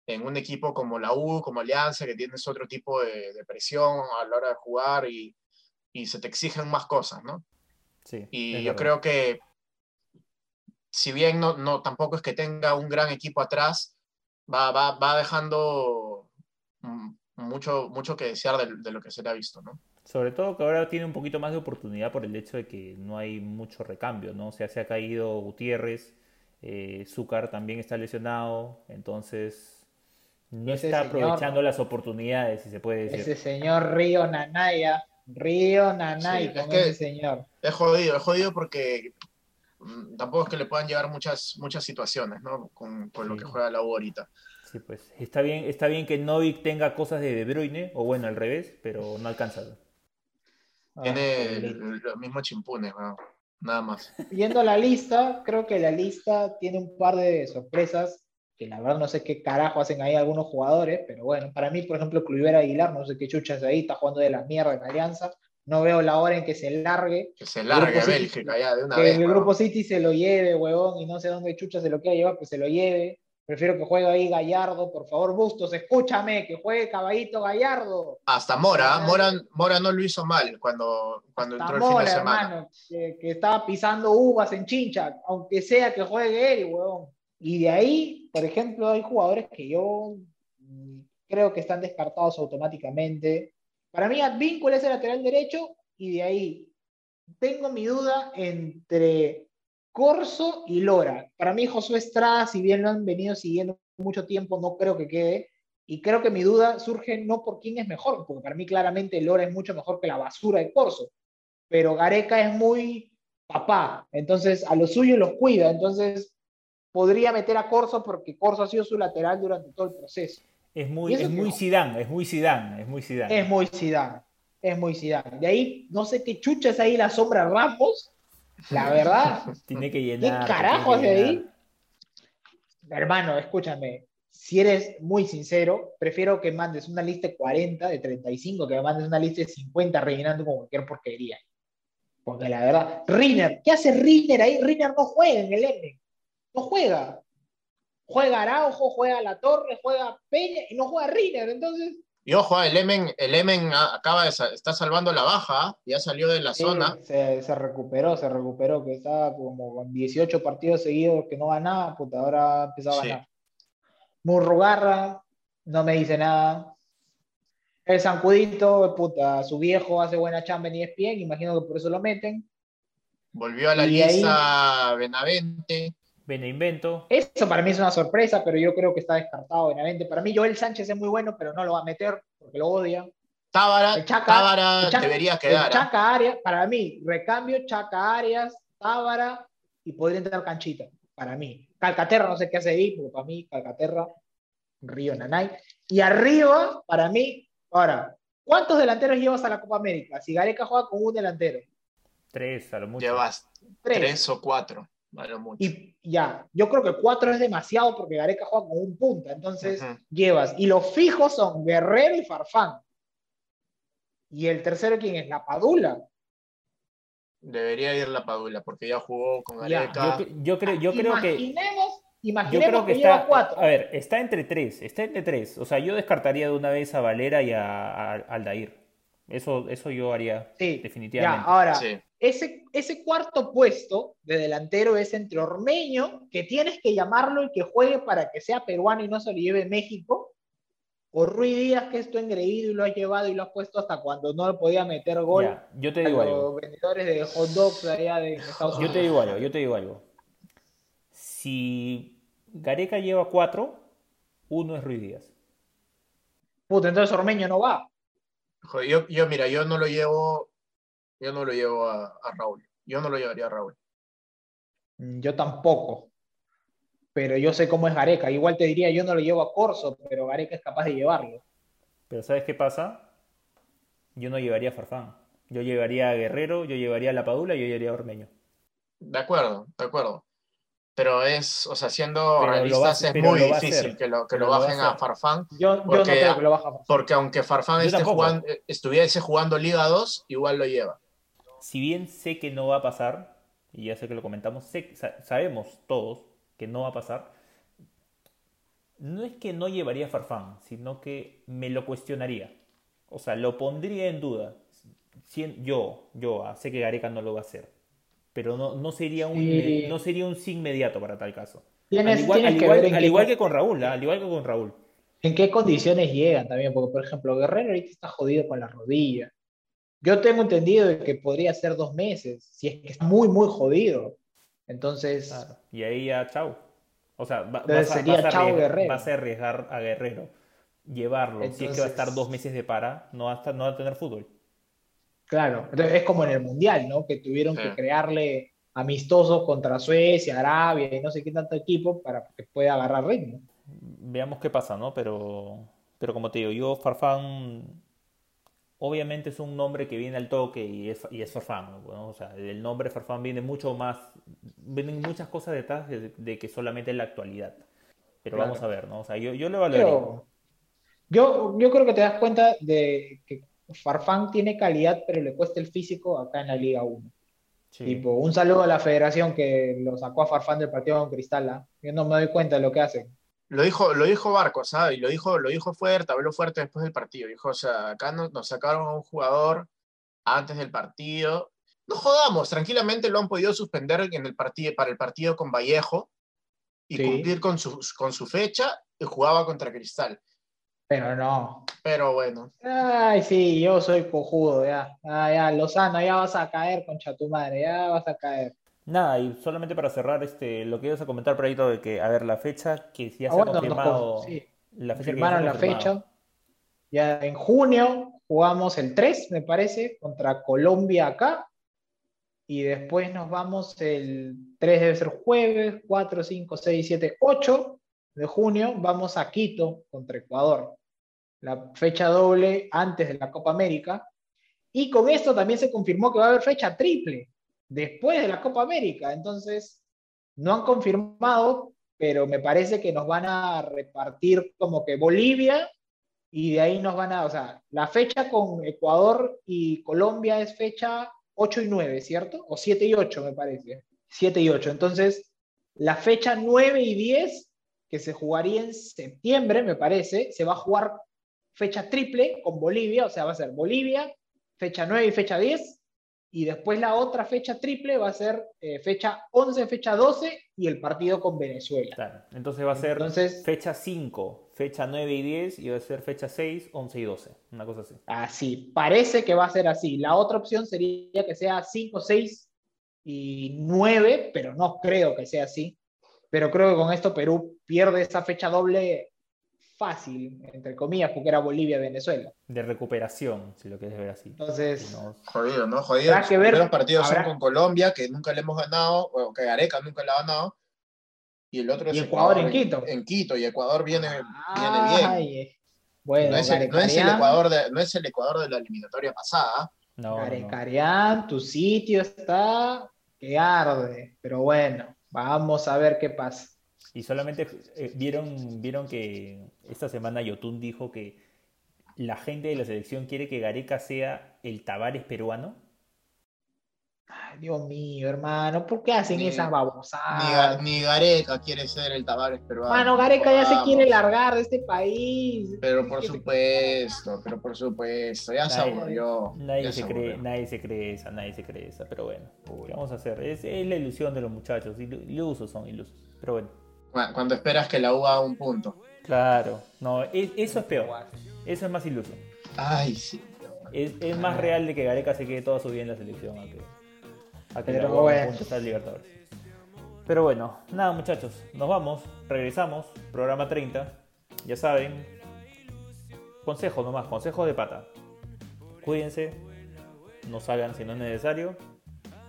en un equipo como la U, como Alianza, que tienes otro tipo de, de presión a la hora de jugar y, y se te exigen más cosas, ¿no? Sí, Y yo verdad. creo que, si bien no, no, tampoco es que tenga un gran equipo atrás, va, va, va dejando mucho, mucho que desear de, de lo que se le ha visto, ¿no? Sobre todo que ahora tiene un poquito más de oportunidad por el hecho de que no hay mucho recambio, ¿no? O sea, se ha caído Gutiérrez, eh, Zúcar también está lesionado, entonces no Ese está señor- aprovechando las oportunidades, si se puede decir. Ese señor Río Nanaya, Río Nanay Sí, con es que- ese señor. Es jodido, es jodido porque mm, tampoco es que le puedan llevar muchas, muchas situaciones, ¿no? Con, con lo que juega la U ahorita. Sí, pues está bien, está bien que Novik tenga cosas de De Bruyne, o bueno, al revés, pero no alcanza. Tiene Ah, el- los mismos chimpunes, weón. Nada más. Viendo la lista, creo que la lista tiene un par de sorpresas que la verdad no sé qué carajo hacen ahí algunos jugadores, pero bueno, para mí, por ejemplo, Cluivera Aguilar, no sé qué chuchas ahí, está jugando de la mierda en Alianza, no veo la hora en que se largue, Que se largue Grupo City- Bélgica ya de una que vez. el weón. Grupo City se lo lleve, huevón, y no sé dónde chucha se lo quiera llevar, pues se lo lleve. Prefiero que juegue ahí Gallardo, por favor, Bustos, escúchame, que juegue Caballito Gallardo. Hasta Mora, ¿ah? Mora, Mora no lo hizo mal cuando, cuando entró el fin de semana. hermano, que, que estaba pisando uvas en chincha, aunque sea que juegue él, huevón. Y de ahí, por ejemplo, hay jugadores que yo mm, creo que están descartados automáticamente. Para mí, Advíncula es el lateral derecho, y de ahí tengo mi duda entre Corso y Lora. Para mí, Josué Estrada, si bien lo han venido siguiendo mucho tiempo, no creo que quede. Y creo que mi duda surge no por quién es mejor, porque para mí claramente Lora es mucho mejor que la basura de Corso. Pero Gareca es muy papá, entonces a los suyos los cuida. Entonces podría meter a Corso porque Corso ha sido su lateral durante todo el proceso. Es muy, es muy Zidane, es muy Zidane, es muy Zidane. Es muy Zidane, es muy Zidane. De ahí, no sé qué chuchas ahí la sombra Ramos, la verdad. Tiene que ¿Qué llenar. carajo tiene hace que ahí? Hermano, escúchame, si eres muy sincero, prefiero que mandes una lista de 40, de 35, que me mandes una lista de 50 rellenando con cualquier porquería. Porque la verdad, Riner, ¿qué hace Riner ahí? Riner no juega en el M. No juega. Juega Araujo, juega La Torre, juega Peña y no juega Riner. Entonces, Y ojo, ah, el Emen, el Emen acaba de sa- está salvando la baja, ya salió de la sí, zona. se, se recuperó, se recuperó, que estaba como con 18 partidos seguidos que no ganaba, puta, ahora ha empezado a Sí. ganar. Murrugarra, no me dice nada. El Zancudito, puta, su viejo hace buena chamba en ESPN, imagino que por eso lo meten. Volvió a la Y ahí- lista Benavente. Benevento. Eso para mí es una sorpresa, pero yo creo que está descartado, obviamente. Para mí, Joel Sánchez es muy bueno, pero no lo va a meter porque lo odia. Tábara, El Chaca- Tábara el Chaca- debería quedar. El ah. Chaca Arias, para mí, recambio Chaca Arias, Tábara y podría entrar Canchita, para mí. Calcaterra, no sé qué hace ahí, porque para mí, Calcaterra, Río Nanay. Y arriba, para mí, ahora, ¿cuántos delanteros llevas a la Copa América? Si Gareca juega con un delantero. Tres, a lo mucho. Llevas Tres. tres o cuatro, a lo mucho. Y ya, yo creo que cuatro es demasiado porque Gareca juega con un punta. Entonces, llevas. Y los fijos son Guerrero y Farfán. Y el tercero, ¿quién es? La Padula. Debería ir la Padula, porque ya jugó con Ya, Gareca. Yo, cre- yo creo, yo creo que. Imaginemos, Yo creo que que, lleva está. cuatro. A ver, está entre tres. Está entre tres. O sea, yo descartaría de una vez a Valera y a, a Aldair. Eso, eso yo haría Sí, definitivamente. Ya, ahora, Sí. ese, ese cuarto puesto de delantero es entre Ormeño, que tienes que llamarlo y que juegue para que sea peruano y no se lo lleve México, o Rui Díaz, que es tu engreído y lo has llevado y lo has puesto hasta cuando no le podía meter gol Ya, yo te a digo los algo. vendedores de hot dogs allá de Estados Yo Unidos. te digo algo, yo te digo algo. Si Gareca lleva cuatro, uno es Ruiz Díaz. Puta, entonces Ormeño no va. Yo, yo, mira, yo no lo llevo, yo no lo llevo a, a Raúl. Yo no lo llevaría a Raúl. Mm, Yo tampoco. Pero yo sé cómo es Gareca. Igual te diría, yo no lo llevo a Corso, pero Gareca es capaz de llevarlo. Pero ¿sabes qué pasa? Yo no llevaría a Farfán. Yo llevaría a Guerrero, yo llevaría a La Padula y yo llevaría a Ormeño. De acuerdo, de acuerdo. Pero es, o sea, siendo Pero va a realistas, es muy a difícil que lo, que lo a bajen a hacer. Farfán, Yo, yo no Porque- creo que lo baja. porque aunque Farfán esté jugando, eh, estuviese jugando Liga 2, igual lo lleva. Si bien sé que no va a pasar, y ya sé que lo comentamos, sé- sabemos todos que no va a pasar, no es que no llevaría a Farfán, sino que me lo cuestionaría. O sea, lo pondría en duda. Si- yo, yo ah, sé que Gareca no lo va a hacer, pero no, no sería un, Sí. no sería un sí inmediato para tal caso. Tienes, al igual, tienes al que igual- en al qué, igual que con Raúl, ah, al igual que con Raúl. en qué condiciones llegan también, porque por ejemplo Guerrero ahorita está jodido con la rodilla. Yo tengo entendido de que podría ser dos meses, si es que es muy, muy jodido. Entonces. Y ahí ya, chau. O sea, va- Entonces vas, a, sería vas a arriesgar, Guerrero. vas a arriesgar a Guerrero. Llevarlo. si es que va a estar Entonces- dos meses de para, no va a, estar- no va a tener fútbol. Claro, entonces es como en el Mundial, ¿no? Que tuvieron Sí. que crearle amistosos contra Suecia, Arabia y no sé qué tanto equipo para que pueda agarrar ritmo. Veamos qué pasa, ¿no? Pero, pero como te digo, yo Farfán, obviamente es un nombre que viene al toque y es, y es Farfán, ¿no? Bueno, o sea, el nombre Farfán viene mucho más, vienen muchas cosas detrás de, de que solamente la actualidad. Pero Claro. vamos a ver, ¿no? O sea, yo, yo lo evaluaría. Yo, yo creo que te das cuenta de que Farfán tiene calidad, pero le cuesta el físico acá en la Liga 1. Sí. Tipo, un saludo a la federación que lo sacó a Farfán del partido con Cristal. ¿ah? Yo no me doy cuenta de lo que hacen. Lo dijo, lo dijo Barcos, ¿sabes? Y lo dijo, lo dijo fuerte, habló fuerte después del partido. Dijo, o sea, acá nos, nos sacaron a un jugador antes del partido. No jodamos, tranquilamente lo han podido suspender en el partido, para el partido con Vallejo y Sí. cumplir con su, con su fecha y jugaba contra Cristal. Pero no. Pero bueno, Ay, sí, yo soy cojudo, ya. Ah, ya, Lozano, ya vas a caer, concha tu madre, ya vas a caer. Nada, y solamente para cerrar este, lo que ibas a comentar por ahí, todo de que, a ver, la fecha que ya Ah, se ha bueno, confirmado, conf- sí, la fecha que ya se ha Firmaron la fecha. Ya en junio jugamos el 3, me parece, contra Colombia acá. Y después nos vamos el 3 debe ser jueves, 4, 5, 6, 7, 8 de junio. Vamos a Quito contra Ecuador. La fecha doble antes de la Copa América. Y con esto también se confirmó que va a haber fecha triple después de la Copa América. Entonces, no han confirmado, pero me parece que nos van a repartir como que Bolivia y de ahí nos van a, o sea, la fecha con Ecuador y Colombia es fecha 8 y 9, ¿cierto? O 7 y 8, me parece. 7 y 8. Entonces, la fecha 9 y 10, que se jugaría en septiembre, me parece, se va a jugar fecha triple con Bolivia, o sea, va a ser Bolivia, fecha 9 y fecha 10, y después la otra fecha triple va a ser eh, fecha 11, fecha 12 y el partido con Venezuela. Claro, entonces va a ser Entonces- fecha 5, fecha 9 y 10, y va a ser fecha 6, 11 y 12, una cosa así. Así, parece que va a ser así. La otra opción sería que sea 5, 6 y 9, pero no creo que sea así. Pero creo que con esto Perú pierde esa fecha doble fácil, entre comillas, porque era Bolivia-Venezuela. De recuperación, si lo quieres ver así. Entonces, no- jodido, ¿no? Jodido. Habrá que Los ver, primeros partidos habrá- son con Colombia, que nunca le hemos ganado, o que Areca nunca le ha ganado. Y el otro es Y Ecuador en Quito. En Quito, y Ecuador viene, viene bien. ay, eh. bueno, no, es el, no es el Ecuador de, no es el Ecuador de la eliminatoria pasada. no. Garecarián, tu sitio está que arde, pero bueno, vamos a ver qué pasa. Y solamente eh, vieron, vieron que esta semana Yotun dijo que la gente de la selección quiere que Gareca sea el Tavares peruano. Dios mío, hermano, ¿por qué hacen Ni- esas babosadas? Ni Gareca quiere ser el Tavares peruano. Mano, Gareca ya se quiere largar de este país. Pero por se- supuesto, pero por supuesto, ya se Nadie- aburrió. Nadie ya se cree, aburrió. nadie se cree esa, nadie se cree esa, pero bueno, ¿qué vamos a hacer? Es, es la ilusión de los muchachos, ilu- ilusos son ilusos, pero bueno. Cu- Cuando esperas que la U haga un punto. Claro, no, es- eso es peor, eso es más iluso. Ay, sí. Es, es más real de que Gareca se quede toda su vida en la selección que, a que Pero bueno. Libertadores. Pero bueno, nada muchachos, nos vamos, regresamos, programa 30, ya saben, consejos nomás, consejos de pata. Cuídense, no salgan si no es necesario,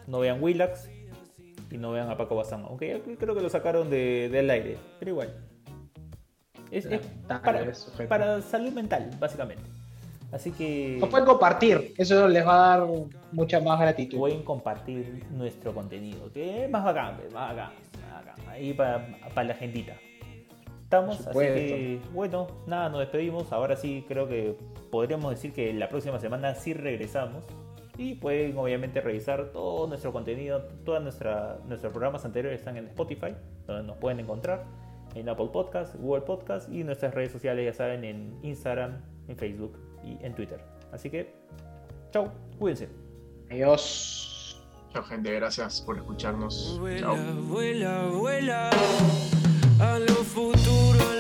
no vean Willax y no vean a Paco Bazán, aunque creo que lo sacaron de, del aire, pero igual. Es, para salud mental, básicamente. Así que Lo pueden compartir, eso les va a dar mucha más gratitud. pueden compartir nuestro contenido, que es más bacán, pues, más bacán, más bacán. Ahí para la gentita. Estamos, así que bueno, nada, nos despedimos. Ahora sí creo que podríamos decir que la próxima semana sí regresamos. Y pueden obviamente revisar todo nuestro contenido, todos nuestros programas anteriores están en Spotify, donde nos pueden encontrar, en Apple Podcast, Google Podcast y nuestras redes sociales, ya saben, en Instagram, en Facebook y en Twitter. Así que, chau, cuídense. Adiós. Chao, gente, gracias por escucharnos. Vuela, Chao. vuela, vuela a lo futuro.